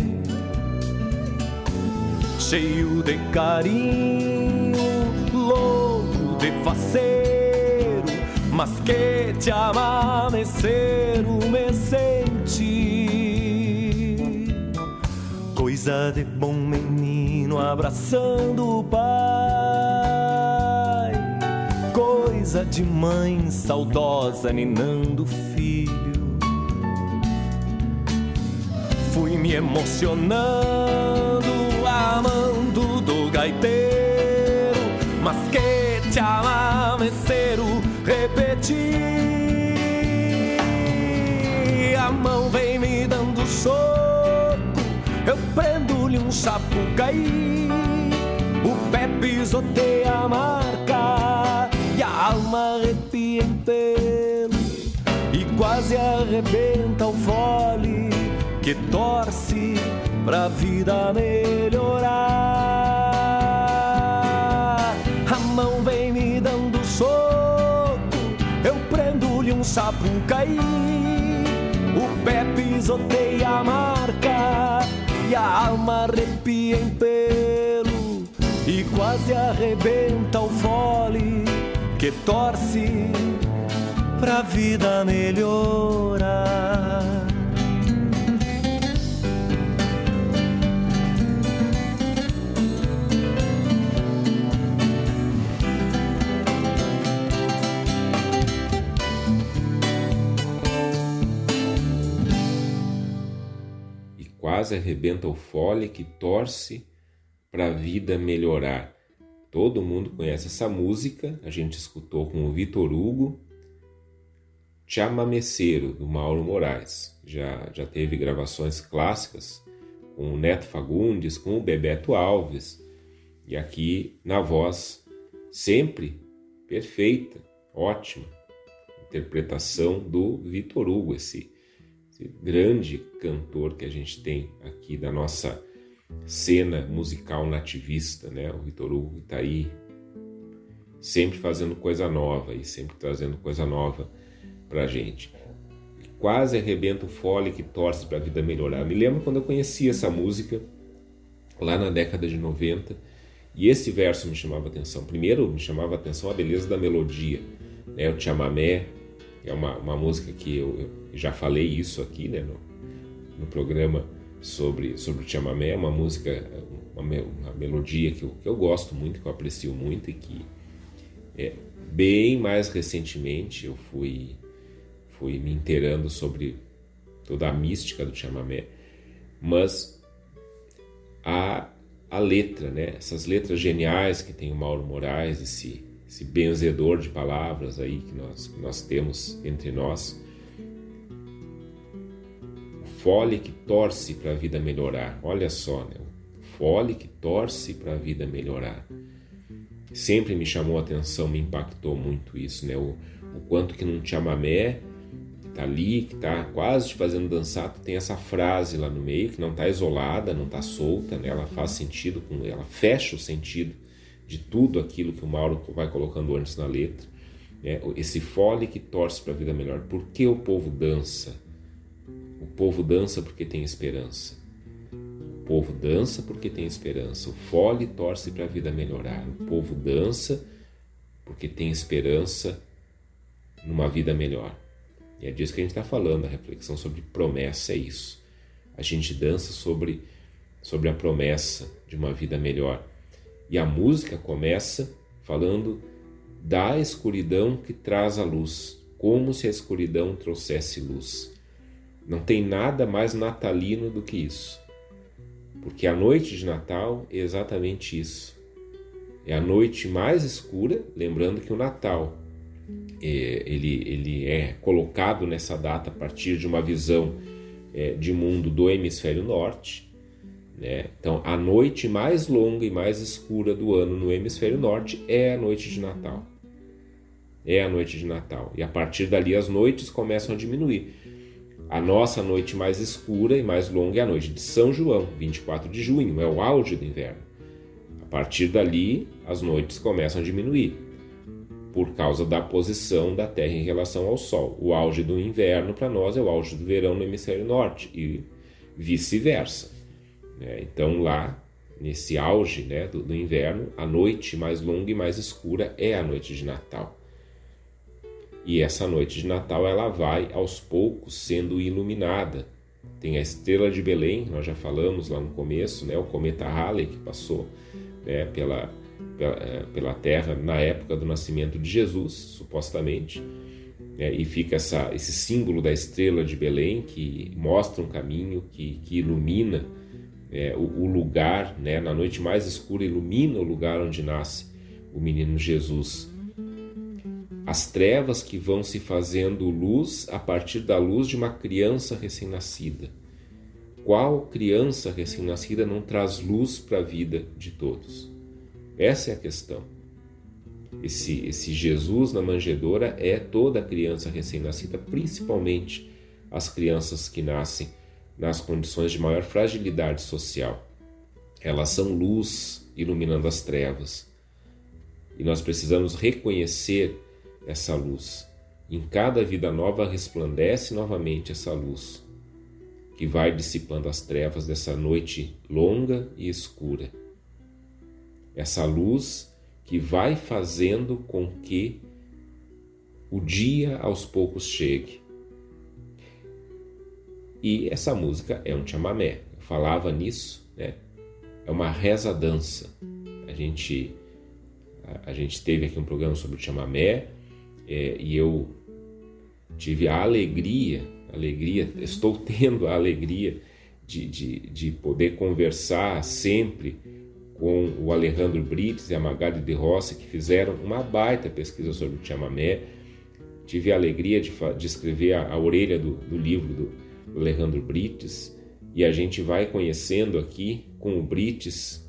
Cheio de carinho, louco de faceiro, mas que te amaneceram me senti. Coisa de bom menino abraçando o pai coisa de mãe saudosa ninando filho. Fui me emocionando, amando do gaiteiro, mas que te amameceiro repeti. A mão vem me dando soco, eu prendo-lhe um sapucaí. O pé pisoteia a e quase arrebenta o fole que torce pra vida melhorar. A mão vem me dando soco, eu prendo-lhe um sapucaí. O pé pisoteia a marca e a alma arrepia em pelo e quase arrebenta o fole que torce pra vida melhorar. E quase arrebenta o fole que torce para a vida melhorar. Todo mundo conhece essa música, a gente escutou com o Vitor Hugo, Chamameceiro, do Mauro Moraes. Já, já teve gravações clássicas com o Neto Fagundes, com o Bebeto Alves, e aqui na voz sempre perfeita, ótima interpretação do Vitor Hugo, esse, esse grande cantor que a gente tem aqui da nossa cena musical nativista, né? O Vitor Hugo está aí sempre fazendo coisa nova e sempre trazendo coisa nova para gente. Quase arrebenta o fole que torce para a vida melhorar. Me lembro quando eu conheci essa música lá na década de 90 e esse verso me chamava atenção. Primeiro me chamava atenção a beleza da melodia, né? O chamamé é uma, uma música que eu, eu já falei isso aqui, né? No, no programa sobre, sobre o chamamé, uma música, uma, uma melodia que eu, que eu gosto muito, que eu aprecio muito e que é, bem mais recentemente eu fui, fui me inteirando sobre toda a mística do chamamé, mas a, a letra, né? essas letras geniais que tem o Mauro Moraes, esse, esse benzedor de palavras aí que nós, que nós temos entre nós, fole que torce para a vida melhorar. Olha só, né? O fole que torce para a vida melhorar. Sempre me chamou a atenção, me impactou muito isso, né? O, o quanto que num chamamé tá ali, que tá quase te fazendo dançar, tu tem essa frase lá no meio que não tá isolada, não tá solta, né? Ela faz sentido com ela fecha o sentido de tudo aquilo que o Mauro vai colocando antes na letra. Né? Esse fole que torce para a vida melhor. Por que o povo dança? O povo dança porque tem esperança. O povo dança porque tem esperança. O fole torce para a vida melhorar. O povo dança porque tem esperança numa vida melhor. E é disso que a gente está falando. A reflexão sobre promessa é isso. A gente dança sobre, sobre a promessa de uma vida melhor. E a música começa falando da escuridão que traz a luz, como se a escuridão trouxesse luz. Não tem nada mais natalino do que isso. Porque a noite de Natal é exatamente isso. É a noite mais escura, lembrando que o Natal ele, ele é colocado nessa data a partir de uma visão é, de mundo do hemisfério norte. Né? Então, a noite mais longa e mais escura do ano no hemisfério norte é a noite de Natal. É a noite de Natal. E a partir dali as noites começam a diminuir. A nossa noite mais escura e mais longa é a noite de São João, 24 de junho, é o auge do inverno. A partir dali, as noites começam a diminuir por causa da posição da Terra em relação ao Sol. O auge do inverno para nós é o auge do verão no hemisfério norte e vice-versa. Né? Então lá, nesse auge né, do, do inverno, a noite mais longa e mais escura é a noite de Natal. E essa noite de Natal ela vai aos poucos sendo iluminada. Tem a estrela de Belém, nós já falamos lá no começo, né, o cometa Halley que passou né, pela pela, é, pela terra na época do nascimento de Jesus, supostamente. É, e fica essa, esse símbolo da estrela de Belém que mostra um caminho, que, que ilumina é, o, o, lugar, né, na noite mais escura, ilumina o lugar onde nasce o menino Jesus. As trevas que vão se fazendo luz a partir da luz de uma criança recém-nascida. Qual criança recém-nascida não traz luz para a vida de todos? Essa é a questão. Esse, esse Jesus na manjedoura é toda criança recém-nascida, principalmente as crianças que nascem nas condições de maior fragilidade social. Elas são luz iluminando as trevas. E nós precisamos reconhecer essa luz. Em cada vida nova resplandece novamente essa luz, que vai dissipando as trevas dessa noite longa e escura essa luz que vai fazendo com que o dia aos poucos chegue. E essa música é um chamamé. Eu falava nisso, né? É uma reza dança. A gente a, a gente teve aqui um programa sobre o chamamé é, e eu tive a alegria, alegria, estou tendo a alegria de, de, de poder conversar sempre com o Alejandro Brites e a Magali de Rossi, que fizeram uma baita pesquisa sobre o chamamé. Tive a alegria de, de escrever a, a orelha do, do livro do, Alejandro Brites e a gente vai conhecendo aqui com o Brites,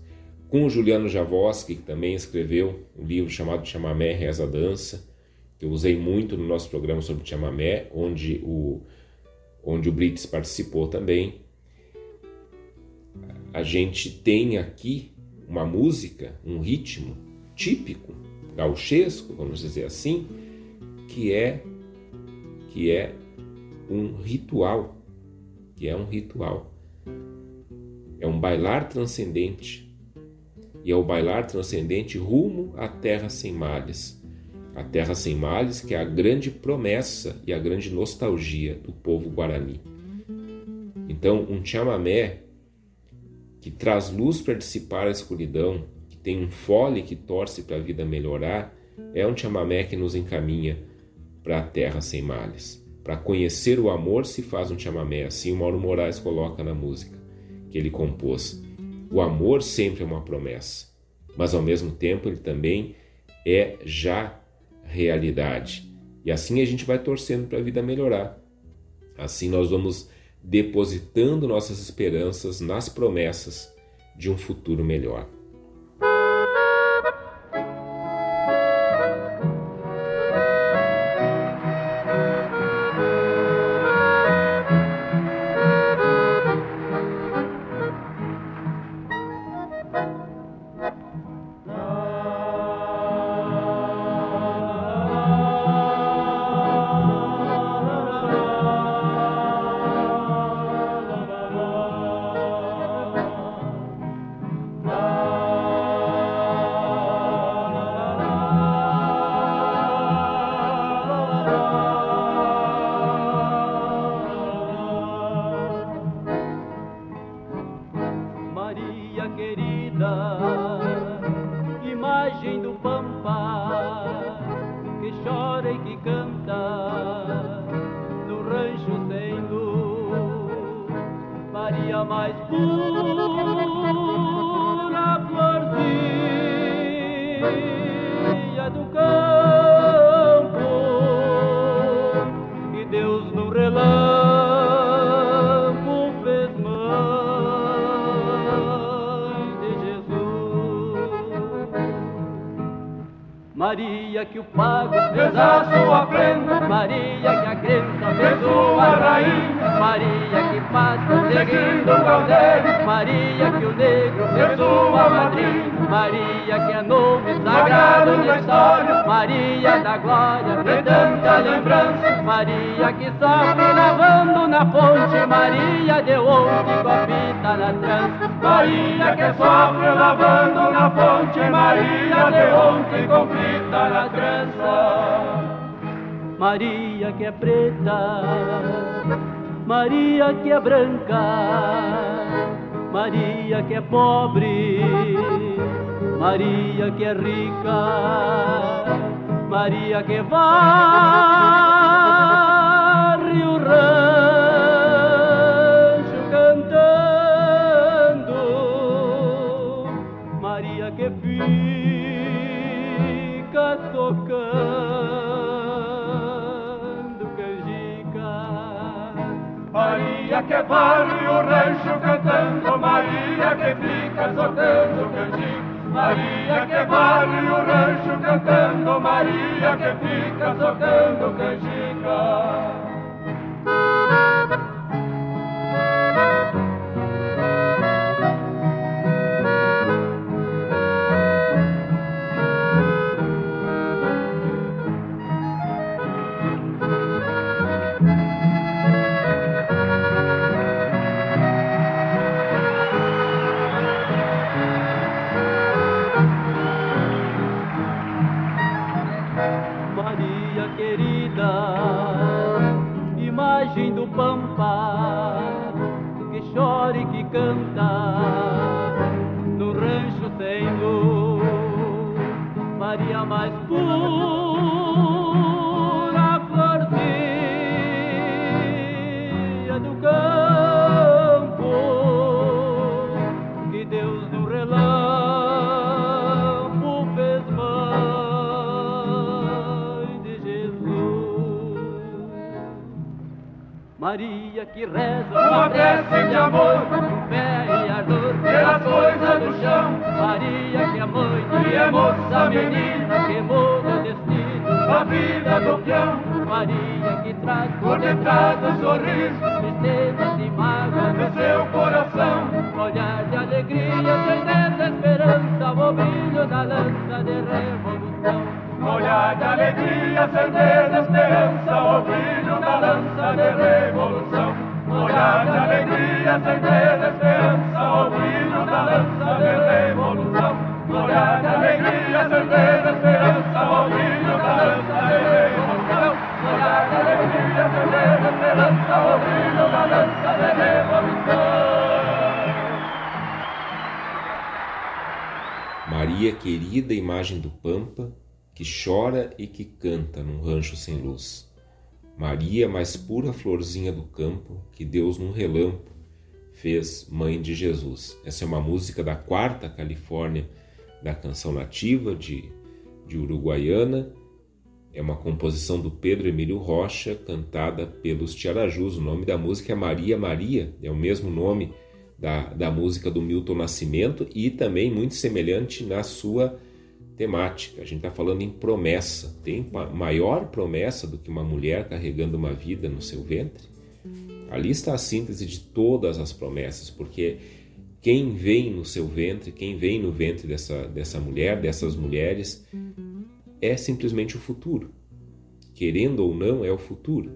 com o Juliano Javoski, que também escreveu um livro chamado Chamamé Reza Dança, que eu usei muito no nosso programa sobre chamamé, onde o, onde o Brites participou também. A gente tem aqui uma música, um ritmo típico, gauchesco, vamos dizer assim, que é que é um ritual, que é um ritual. É um bailar transcendente. E é o bailar transcendente rumo à terra sem males. A terra sem males, que é a grande promessa e a grande nostalgia do povo guarani. Então, um chamamé que traz luz para dissipar a escuridão, que tem um fole que torce para a vida melhorar, é um chamamé que nos encaminha para a terra sem males. Para conhecer o amor se faz um chamamé, assim o Mauro Moraes coloca na música que ele compôs. O amor sempre é uma promessa, mas ao mesmo tempo ele também é já realidade. E assim a gente vai torcendo para a vida melhorar. Assim nós vamos depositando nossas esperanças nas promessas de um futuro melhor. Maria que o pago fez a sua prenda, Maria que a crença fez sua rainha, Maria que passa seguindo o caldeiro, Maria que o negro fez sua madrinha, Maria que é nome sagrado na história, Maria da glória de tanta lembrança, Maria que sofre lavando na ponte, Maria deu ontem com fita na trança, Maria que sofre lavando na ponte, Maria deu ontem com fita na trança. Maria que é preta, Maria que é branca, Maria que é pobre, Maria que é rica, Maria que varre que varre o rancho cantando, Maria que fica tocando canjica. Maria que varre o rancho cantando, Maria que fica tocando canjica. Que reza uma prece de amor, com fé e ardor pelas coisas do chão. Maria que é mãe e é moça menina que muda o destino, a vida do peão. Maria que traz por detrás do sorriso tristeza e mágoa no seu coração. Alegria, certeza, esperança, o brilho da de revolução. Olhar de alegria, certeza, esperança, o brilho da lança de revolução. Olhar de alegria, certeza, esperança, o brilho da lança de revolução. Maria, querida imagem do Pampa, que chora e que canta num rancho sem luz. Maria, mais pura florzinha do campo, que Deus num relampo fez mãe de Jesus. Essa é uma música da quarta Califórnia da canção nativa de, de Uruguaiana. É uma composição do Pedro Emílio Rocha, cantada pelos Tiarajus. O nome da música é Maria Maria, é o mesmo nome da, da música do Milton Nascimento e também muito semelhante na sua temática. A gente está falando em promessa. Tem maior promessa do que uma mulher carregando uma vida no seu ventre? Ali está a síntese de todas as promessas, porque quem vem no seu ventre, quem vem no ventre dessa, dessa mulher, dessas mulheres, é simplesmente o futuro. Querendo ou não, é o futuro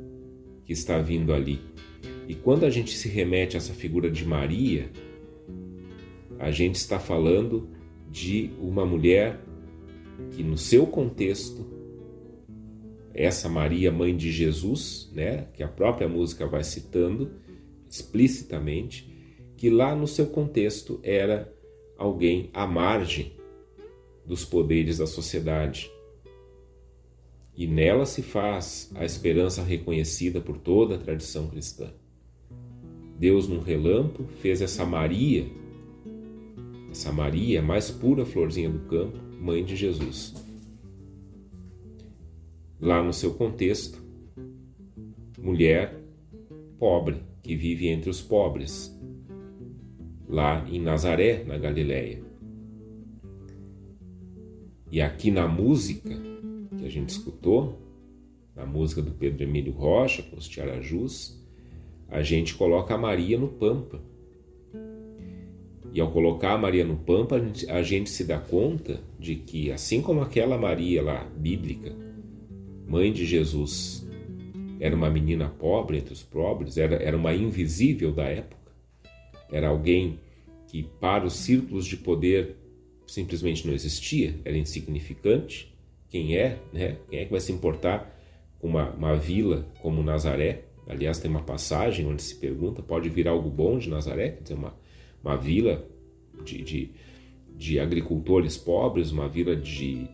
que está vindo ali. E quando a gente se remete a essa figura de Maria, a gente está falando de uma mulher que no seu contexto essa Maria, mãe de Jesus, né, que a própria música vai citando explicitamente, que lá no seu contexto era alguém à margem dos poderes da sociedade. E nela se faz a esperança reconhecida por toda a tradição cristã. Deus, num relampo, fez essa Maria, essa Maria, mais pura florzinha do campo, mãe de Jesus. Lá no seu contexto, mulher pobre que vive entre os pobres, lá em Nazaré, na Galileia. E aqui na música que a gente escutou, na música do Pedro Emílio Rocha, com os Tiarajus, a gente coloca a Maria no Pampa. E ao colocar a Maria no Pampa, a gente, a gente se dá conta de que, assim como aquela Maria lá, bíblica, mãe de Jesus, era uma menina pobre entre os pobres, era, era uma invisível da época, era alguém que, para os círculos de poder, simplesmente não existia, era insignificante. Quem é, né? Quem é que vai se importar com uma, uma vila como Nazaré? Aliás, tem uma passagem onde se pergunta: pode vir algo bom de Nazaré? Quer dizer, uma, uma vila de, de, de agricultores pobres, uma vila de,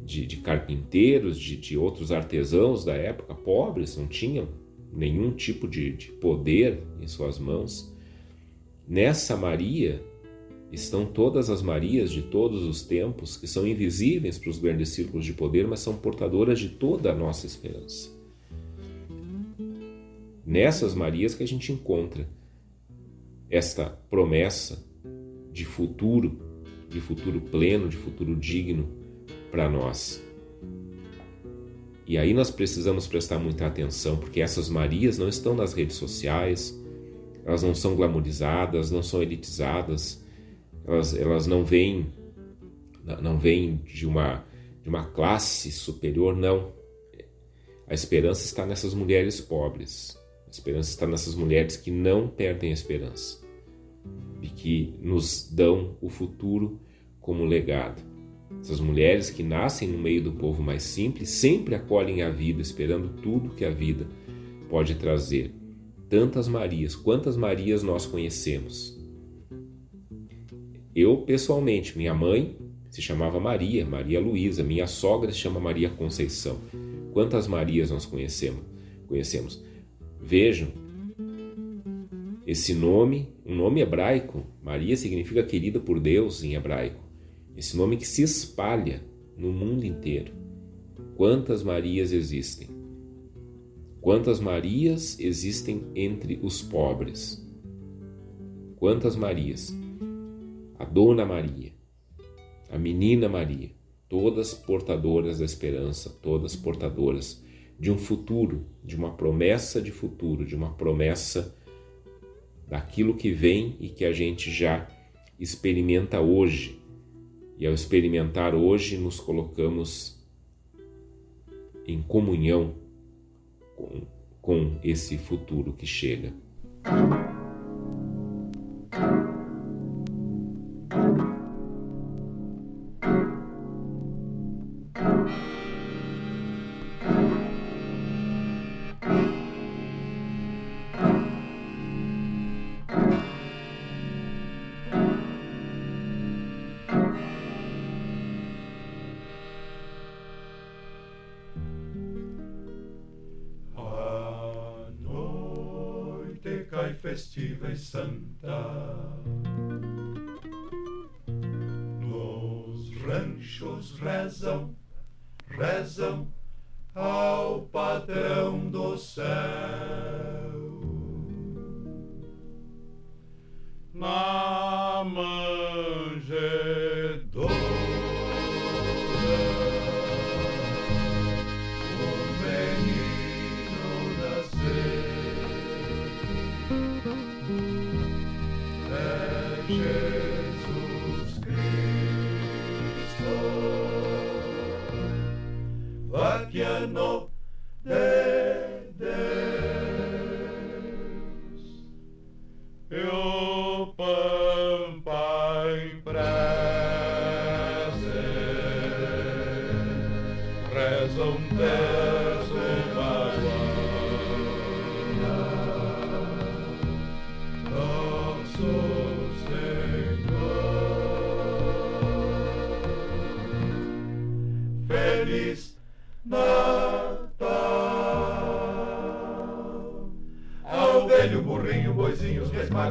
de, de carpinteiros, de, de, outros artesãos da época pobres, não tinham nenhum tipo de, de poder em suas mãos. Nessa Maria estão todas as Marias de todos os tempos, que são invisíveis para os grandes círculos de poder, mas são portadoras de toda a nossa esperança. Nessas Marias que a gente encontra esta promessa de futuro, de futuro pleno, de futuro digno para nós. E aí nós precisamos prestar muita atenção, porque essas Marias não estão nas redes sociais, elas não são glamorizadas, não são elitizadas, elas, elas não vêm não vêm de uma de uma classe superior, não. A esperança está nessas mulheres pobres. A esperança está nessas mulheres que não perdem a esperança e que nos dão o futuro como legado. Essas mulheres que nascem no meio do povo mais simples sempre acolhem a vida, esperando tudo que a vida pode trazer. Tantas Marias, quantas Marias nós conhecemos? Eu, pessoalmente, minha mãe se chamava Maria, Maria Luísa, minha sogra se chama Maria Conceição. Quantas Marias nós conhecemos? Conhecemos. Vejam, esse nome, um nome hebraico, Maria significa querida por Deus em hebraico. Esse nome que se espalha no mundo inteiro. Quantas Marias existem? Quantas Marias existem entre os pobres? Quantas Marias? a Dona Maria, a Menina Maria, todas portadoras da esperança, todas portadoras de um futuro, de uma promessa de futuro, de uma promessa daquilo que vem e que a gente já experimenta hoje. E ao experimentar hoje, nos colocamos em comunhão com, com esse futuro que chega. Festiva e santa. Nos ranchos rezam,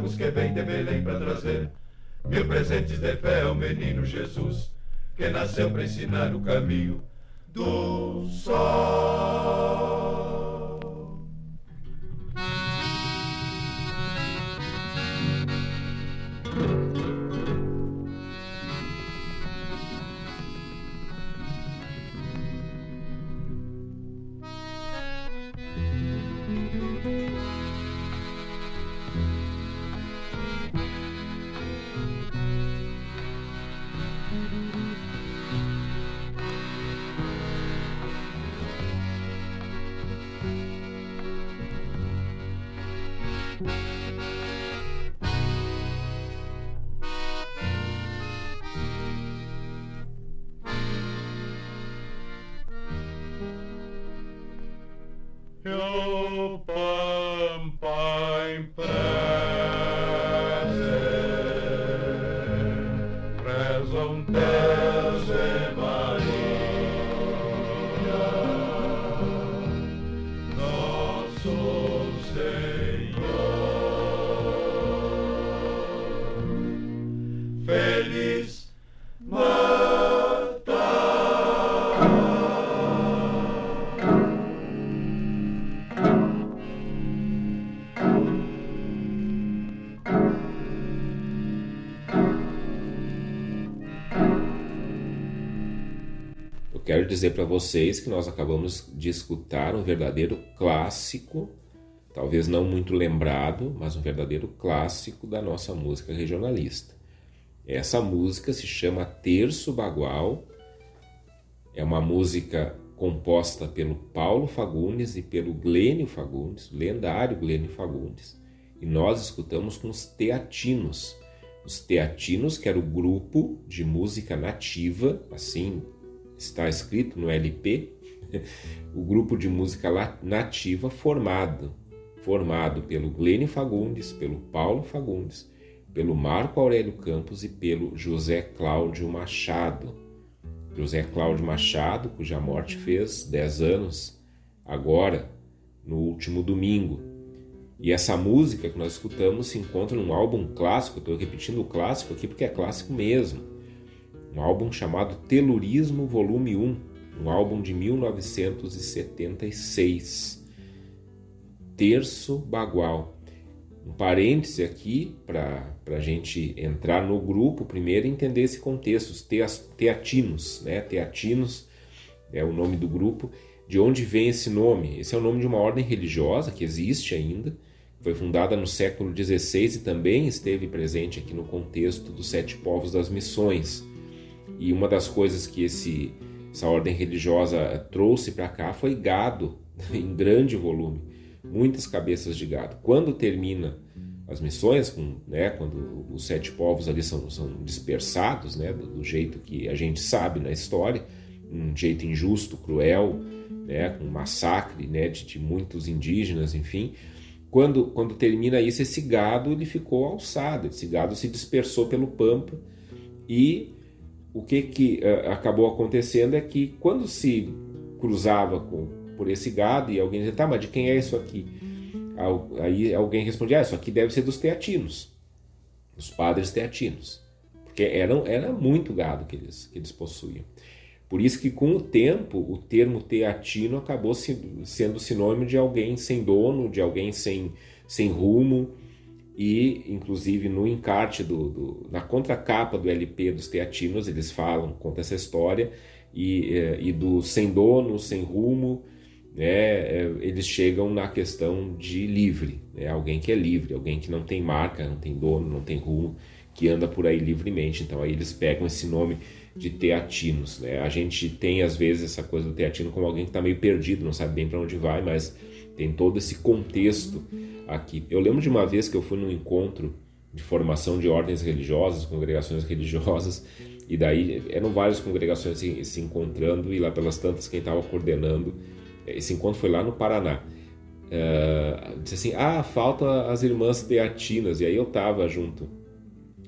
magos que vem de Belém para trazer. Mil presentes de fé ao menino Jesus, que nasceu para ensinar o caminho quero dizer para vocês que nós acabamos de escutar um verdadeiro clássico, talvez não muito lembrado, mas um verdadeiro clássico da nossa música regionalista. Essa música se chama Terço Bagual, é uma música composta pelo Paulo Fagundes e pelo Glênio Fagundes, lendário Glênio Fagundes, e nós escutamos com os Teatinos. Os Teatinos, que era o grupo de música nativa, assim está escrito no LP, o grupo de música nativa formado, formado pelo Glênio Fagundes, pelo Paulo Fagundes, pelo Marco Aurélio Campos e pelo José Cláudio Machado. José Cláudio Machado, cuja morte fez 10 anos agora, no último domingo. E essa música que nós escutamos se encontra num álbum clássico, estou repetindo o clássico aqui porque é clássico mesmo um álbum chamado Telurismo Volume 1, um álbum de 1976. Terço Bagual. Um parêntese aqui para a gente entrar no grupo primeiro entender esse contexto, os teatinos, né? Teatinos é o nome do grupo. De onde vem esse nome? Esse é o nome de uma ordem religiosa que existe ainda, foi fundada no século XVI e também esteve presente aqui no contexto dos sete povos das missões. E uma das coisas que esse, essa ordem religiosa trouxe para cá foi gado em grande volume, muitas cabeças de gado. Quando termina as missões, com, né, quando os sete povos ali são, são dispersados, né, do, do, jeito que a gente sabe na história, um jeito injusto, cruel, né, com massacre né, de, de muitos indígenas, enfim. Quando, quando termina isso, esse gado ele ficou alçado, esse gado se dispersou pelo pampa e o que, que uh, acabou acontecendo é que quando se cruzava com, por esse gado e alguém dizia, tá, mas de quem é isso aqui? Aí alguém respondia, ah, isso aqui deve ser dos teatinos, dos padres teatinos, porque eram, era muito gado que eles, que eles possuíam. Por isso que com o tempo o termo teatino acabou sendo sinônimo de alguém sem dono, de alguém sem, sem rumo, e inclusive no encarte do, do, na contracapa do LP dos Teatinos eles falam conta essa história. E, é, e do sem dono sem rumo né, é, eles chegam na questão de livre né, alguém que é livre alguém que não tem marca não tem dono não tem rumo que anda por aí livremente. Então aí eles pegam esse nome de teatinos né? a gente tem às vezes essa coisa do teatino como alguém que está meio perdido não sabe bem para onde vai mas tem todo esse contexto aqui. Eu lembro de uma vez que eu fui num encontro de formação de ordens religiosas, congregações religiosas, e daí eram várias congregações se, se encontrando, e lá pelas tantas quem estava coordenando, esse encontro foi lá no Paraná. Uh, disse assim: Ah, falta as irmãs teatinas, e aí eu estava junto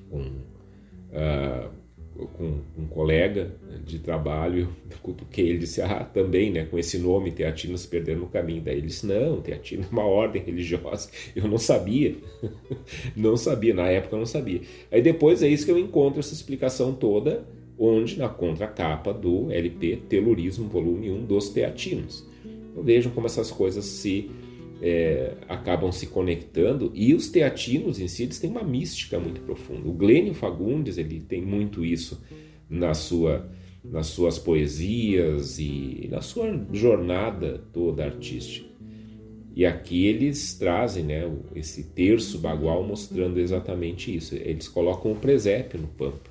com. Uh, com um colega de trabalho, eu cutuquei ele disse, ah, também, né, com esse nome, Teatino se perdendo no caminho. Daí ele disse, não, Teatino é uma ordem religiosa. Eu não sabia, não sabia, na época eu não sabia. Aí depois é isso que eu encontro essa explicação toda onde na contracapa do LP Telurismo Volume 1 dos Teatinos. Então vejam como essas coisas se é, acabam se conectando e os teatinos em si eles têm uma mística muito profunda. O Glênio Fagundes ele tem muito isso na sua nas suas poesias e na sua jornada toda artística. E aqui eles trazem né, esse terço bagual mostrando exatamente isso. Eles colocam o presépio no pampa.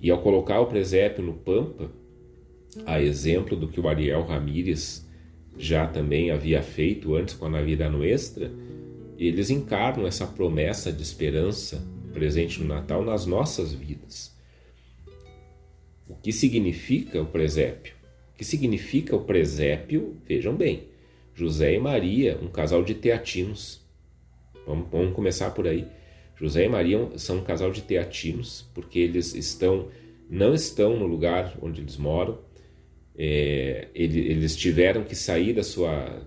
E ao colocar o presépio no pampa, a exemplo do que o Ariel Ramírez já também havia feito antes com a Navidad Nuestra, eles encarnam essa promessa de esperança presente no Natal nas nossas vidas. O que significa o presépio? O que significa o presépio? Vejam bem, José e Maria, um casal de teatinos. Vamos, vamos começar por aí. José e Maria são um casal de teatinos, porque eles estão não estão no lugar onde eles moram, é, eles tiveram que sair da sua,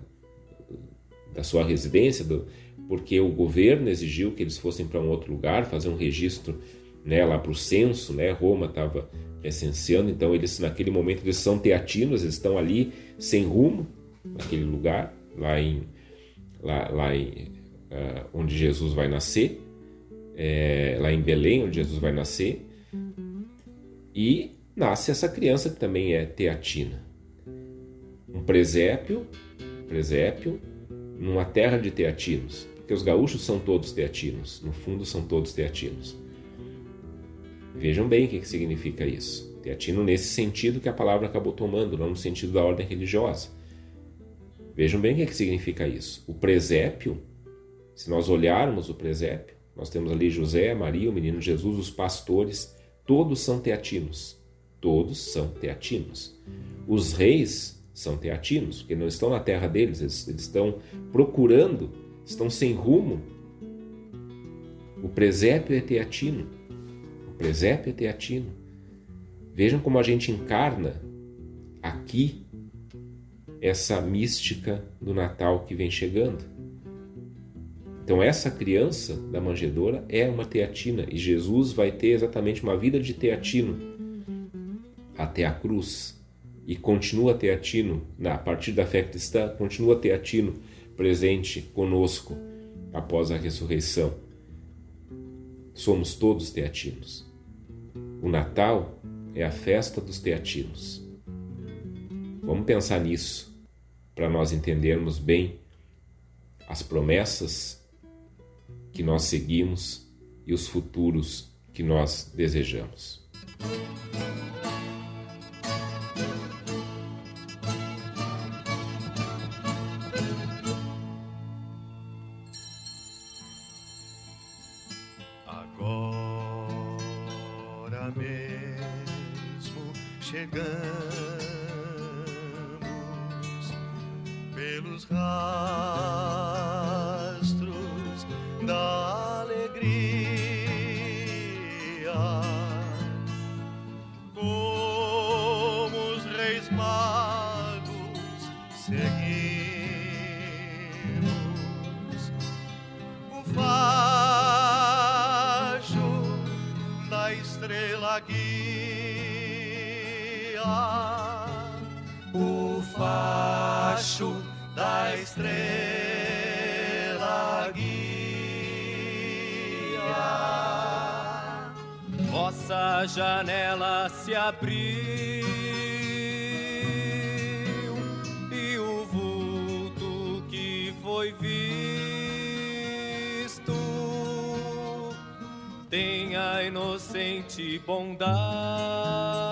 da sua residência, do, porque o governo exigiu que eles fossem para um outro lugar, fazer um registro né, lá para o censo, né? Roma estava essenciando, então eles naquele momento eles são teatinos, eles estão ali sem rumo, naquele lugar, lá em, lá, lá em uh, onde Jesus vai nascer, é, lá em Belém, onde Jesus vai nascer, e nasce essa criança que também é teatina. Um presépio, presépio, numa terra de teatinos, porque os gaúchos são todos teatinos, no fundo são todos teatinos. Vejam bem o que significa isso. Teatino nesse sentido que a palavra acabou tomando, não no sentido da ordem religiosa. Vejam bem o que significa isso. O presépio, se nós olharmos o presépio, nós temos ali José, Maria, o menino Jesus, os pastores, todos são teatinos todos são teatinos. Os reis são teatinos, porque não estão na terra deles, eles, eles estão procurando, estão sem rumo. O presépio é teatino. O presépio é teatino. Vejam como a gente encarna aqui essa mística do Natal que vem chegando. Então, essa criança da manjedoura é uma teatina e Jesus vai ter exatamente uma vida de teatino até a cruz e continua teatino, a partir da fé cristã, continua teatino presente conosco após a ressurreição. Somos todos teatinos. O Natal é a festa dos teatinos. Vamos pensar nisso para nós entendermos bem as promessas que nós seguimos e os futuros que nós desejamos. debaixo da estrela guia. Vossa janela se abriu e o vulto que foi visto tem a inocente bondade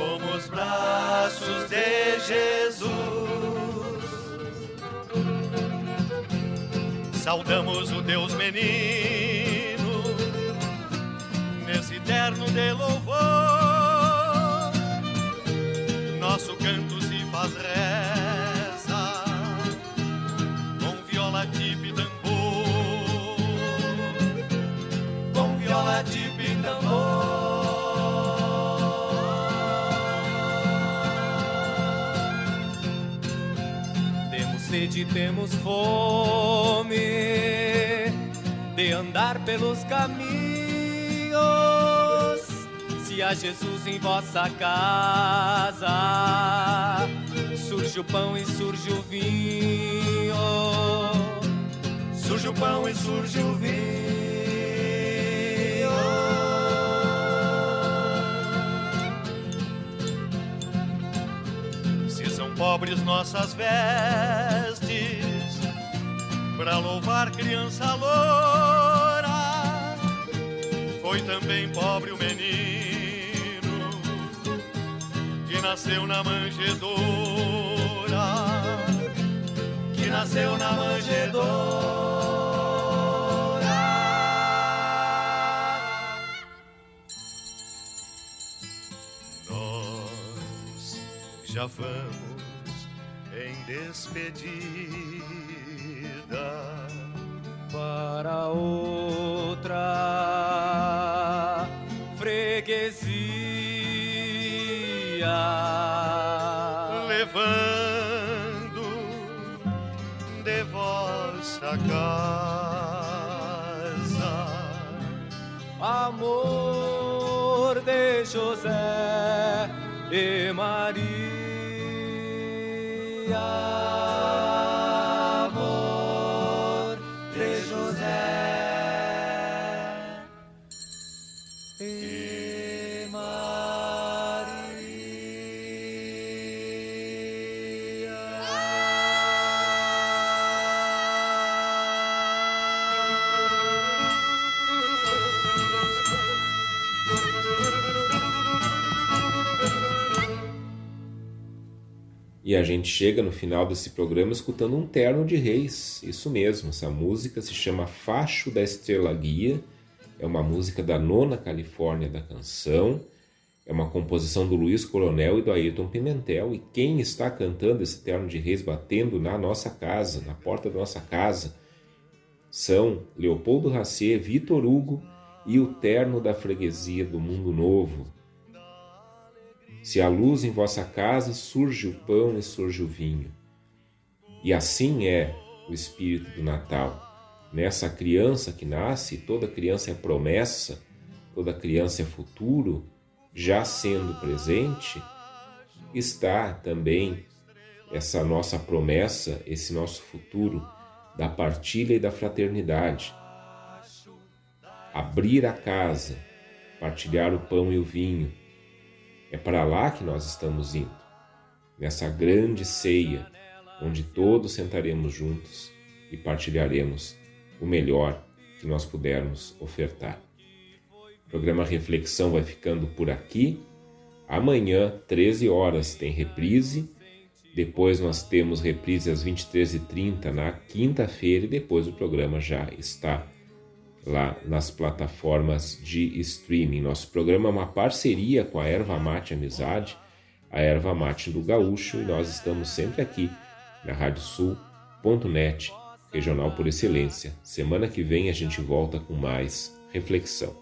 como os braços de Jesus. saudamos o Deus menino nesse terno de louvor. Nosso canto se faz reza sede, temos fome de andar pelos caminhos. Se há Jesus em vossa casa, surge o pão e surge o vinho. Surge o pão e surge o vinho. Pobres nossas vestes, para louvar criança loura. Foi também pobre o menino que nasceu na manjedoura, que nasceu na manjedoura. já vamos despedida para outra freguesia, levando de vossa casa amor de José e Maria. Gente chega no final desse programa escutando um terno de reis. Isso mesmo, essa música se chama Facho da Estrela Guia. É uma música da nona Califórnia da canção. É uma composição do Luiz Coronel e do Ayrton Pimentel. E quem está cantando esse terno de reis batendo na nossa casa, na porta da nossa casa, são Leopoldo Racê, Vitor Hugo e o terno da freguesia do Mundo Novo, se há luz em vossa casa, surge o pão e surge o vinho. E assim é o espírito do Natal. Nessa criança que nasce, toda criança é promessa, toda criança é futuro, já sendo presente, está também essa nossa promessa, esse nosso futuro da partilha e da fraternidade. Abrir a casa, partilhar o pão e o vinho, é para lá que nós estamos indo, nessa grande ceia, onde todos sentaremos juntos e partilharemos o melhor que nós pudermos ofertar. O programa Reflexão vai ficando por aqui. Amanhã, 13 horas, tem reprise. Depois nós temos reprise às 23h30 na quinta-feira e depois o programa já está lá nas plataformas de streaming. Nosso programa é uma parceria com a Erva Mate Amizade, a Erva Mate do Gaúcho, e nós estamos sempre aqui na radiosul.net, regional por excelência. Semana que vem a gente volta com mais reflexão.